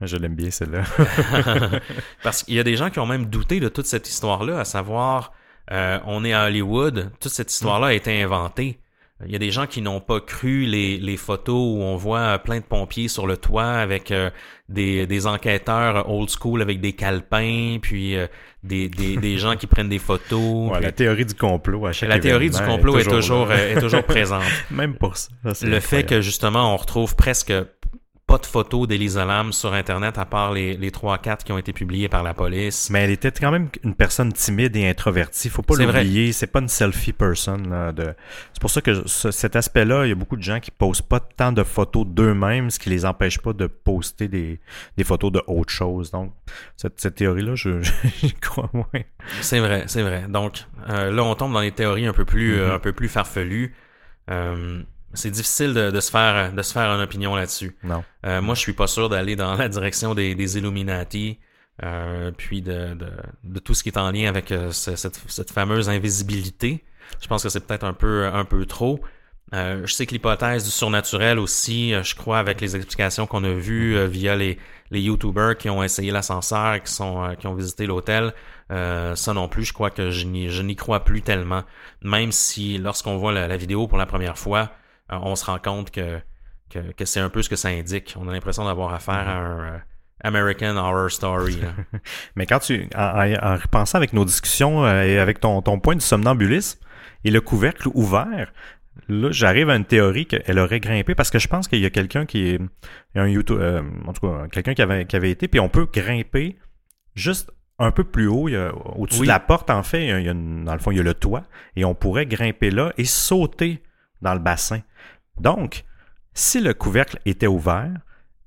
Je l'aime bien, celle-là. Parce qu'il y a des gens qui ont même douté de toute cette histoire-là, à savoir, euh, on est à Hollywood, toute cette histoire-là a été inventée. Il y a des gens qui n'ont pas cru les, les, photos où on voit plein de pompiers sur le toit avec des, des enquêteurs old school avec des calepins, puis des, des, des gens qui prennent des photos. Ouais, la théorie du complot à chaque La théorie du complot est toujours, est toujours, présente. Même pour ça. le fait que justement on retrouve presque pas de photos d'Elisa Lam sur Internet à part les, les 3-4 qui ont été publiées par la police. Mais elle était quand même une personne timide et introvertie. Faut pas l'oublier. C'est pas une selfie person. de... C'est pour ça que cet aspect-là, il y a beaucoup de gens qui posent pas tant de photos d'eux-mêmes, ce qui les empêche pas de poster des, des photos de autre chose. Donc, cette, cette théorie-là, je, crois moins. C'est vrai, c'est vrai. Donc, euh, là, on tombe dans les théories un peu plus, mm-hmm. un peu plus farfelues. Euh, c'est difficile de, de, se faire de se faire une opinion là-dessus. Non. Euh, moi, je suis pas sûr d'aller dans la direction des, des Illuminati, euh, puis de, de, de, tout ce qui est en lien avec euh, cette, cette, fameuse invisibilité. Je pense que c'est peut-être un peu un peu trop. Euh, je sais que l'hypothèse du surnaturel aussi, euh, je crois, avec les explications qu'on a vues euh, via les, les YouTubers qui ont essayé l'ascenseur, qui sont qui ont visité l'hôtel, ça non plus, je crois que je n'y crois plus tellement. Même si lorsqu'on voit la, vidéo pour la première fois, on se rend compte que, que, que c'est un peu ce que ça indique. On a l'impression d'avoir affaire à un American Horror Story. Mais quand tu, en, en, repensant avec nos discussions et avec ton, ton point du somnambulisme et le couvercle ouvert, Là, j'arrive à une théorie qu'elle aurait grimpé parce que je pense qu'il y a quelqu'un qui est un YouTube, euh, en tout cas quelqu'un qui avait, qui avait été, puis on peut grimper juste un peu plus haut, au-dessus de la porte en fait, il y a dans le fond il y a le toit et on pourrait grimper là et sauter dans le bassin. Donc, si le couvercle était ouvert,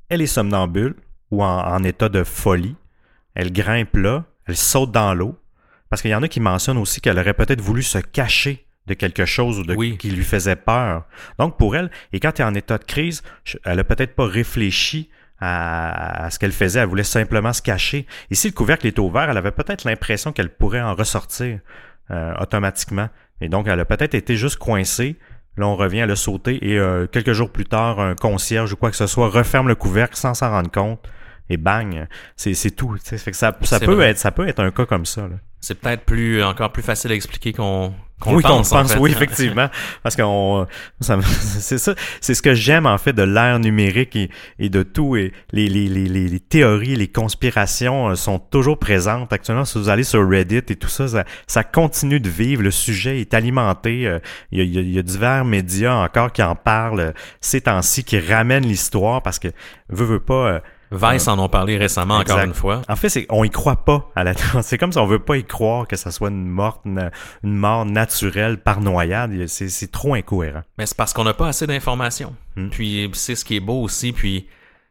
elle est somnambule ou en, en état de folie, elle grimpe là, elle saute dans l'eau, parce qu'il y en a qui mentionnent aussi qu'elle aurait peut-être voulu se cacher de quelque chose ou de qui lui faisait peur. Donc pour elle, et quand elle est en état de crise, elle a peut-être pas réfléchi à, ce qu'elle faisait, elle voulait simplement se cacher. Et si le couvercle était ouvert, elle avait peut-être l'impression qu'elle pourrait en ressortir euh, automatiquement. Et donc elle a peut-être été juste coincée. Là, on revient, elle a sauté et euh, quelques jours plus tard, un concierge ou quoi que ce soit referme le couvercle sans s'en rendre compte et bang, c'est tout. ça, ça peut être ça peut être un cas comme ça. Là. C'est peut-être plus encore plus facile à expliquer qu'on qu'on oui, pense. pense oui, effectivement. Parce qu'on, c'est ça, c'est ce que j'aime en fait de l'ère numérique et, et, de tout. Et les, les, les, les, théories, les conspirations euh, sont toujours présentes. Actuellement, si vous allez sur Reddit et tout ça, ça, continue de vivre. Le sujet est alimenté. Euh, il y, a, il y a divers médias encore qui en parlent euh, ces temps-ci, qui ramènent l'histoire parce que veut veut pas Vice en ont parlé récemment encore une fois. En fait, on y croit pas à la C'est comme si on veut pas y croire que ça soit une mort, une, mort naturelle par noyade. C'est trop incohérent. Mais c'est parce qu'on n'a pas assez d'informations. Hmm. Puis c'est ce qui est beau aussi. Puis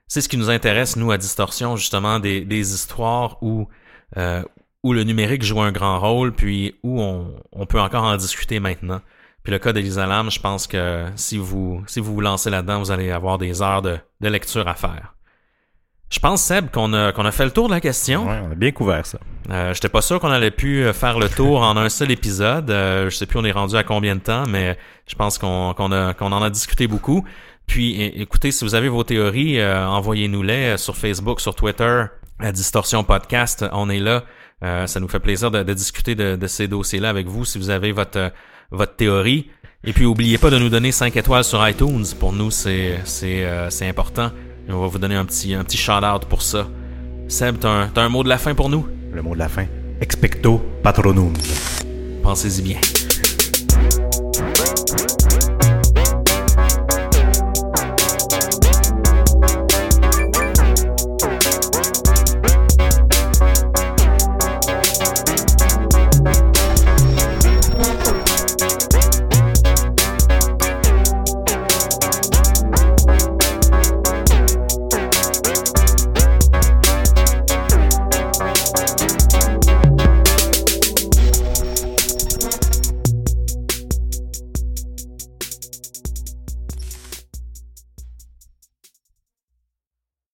c'est ce qui nous intéresse nous à Distorsion justement des, des histoires où euh, où le numérique joue un grand rôle, puis où on, on peut encore en discuter maintenant. Puis le cas d'Elisa Lam, je pense que si vous si vous vous lancez là-dedans, vous allez avoir des heures de, de lecture à faire. Je pense, Seb, qu'on a, qu'on a fait le tour de la question. Ouais, on a bien couvert ça. Euh, J'étais pas sûr qu'on allait pu euh, faire le tour en un seul épisode. Euh, je sais plus on est rendu à combien de temps, mais je pense qu'on qu'on qu'on en a discuté beaucoup. Puis, écoutez, si vous avez vos théories, euh, envoyez-nous-les sur Facebook, sur Twitter, à Distorsion Podcast. On est là. ça nous fait plaisir de, de discuter de, de ces dossiers-là avec vous si vous avez votre, votre théorie. Et puis, oubliez pas de nous donner 5 étoiles sur iTunes. Pour nous, c'est c'est important on va vous donner un petit, un petit shout-out pour ça. Seb, t'as un, as un mot de la fin pour nous? Le mot de la fin. Expecto patronum. Pensez-y bien.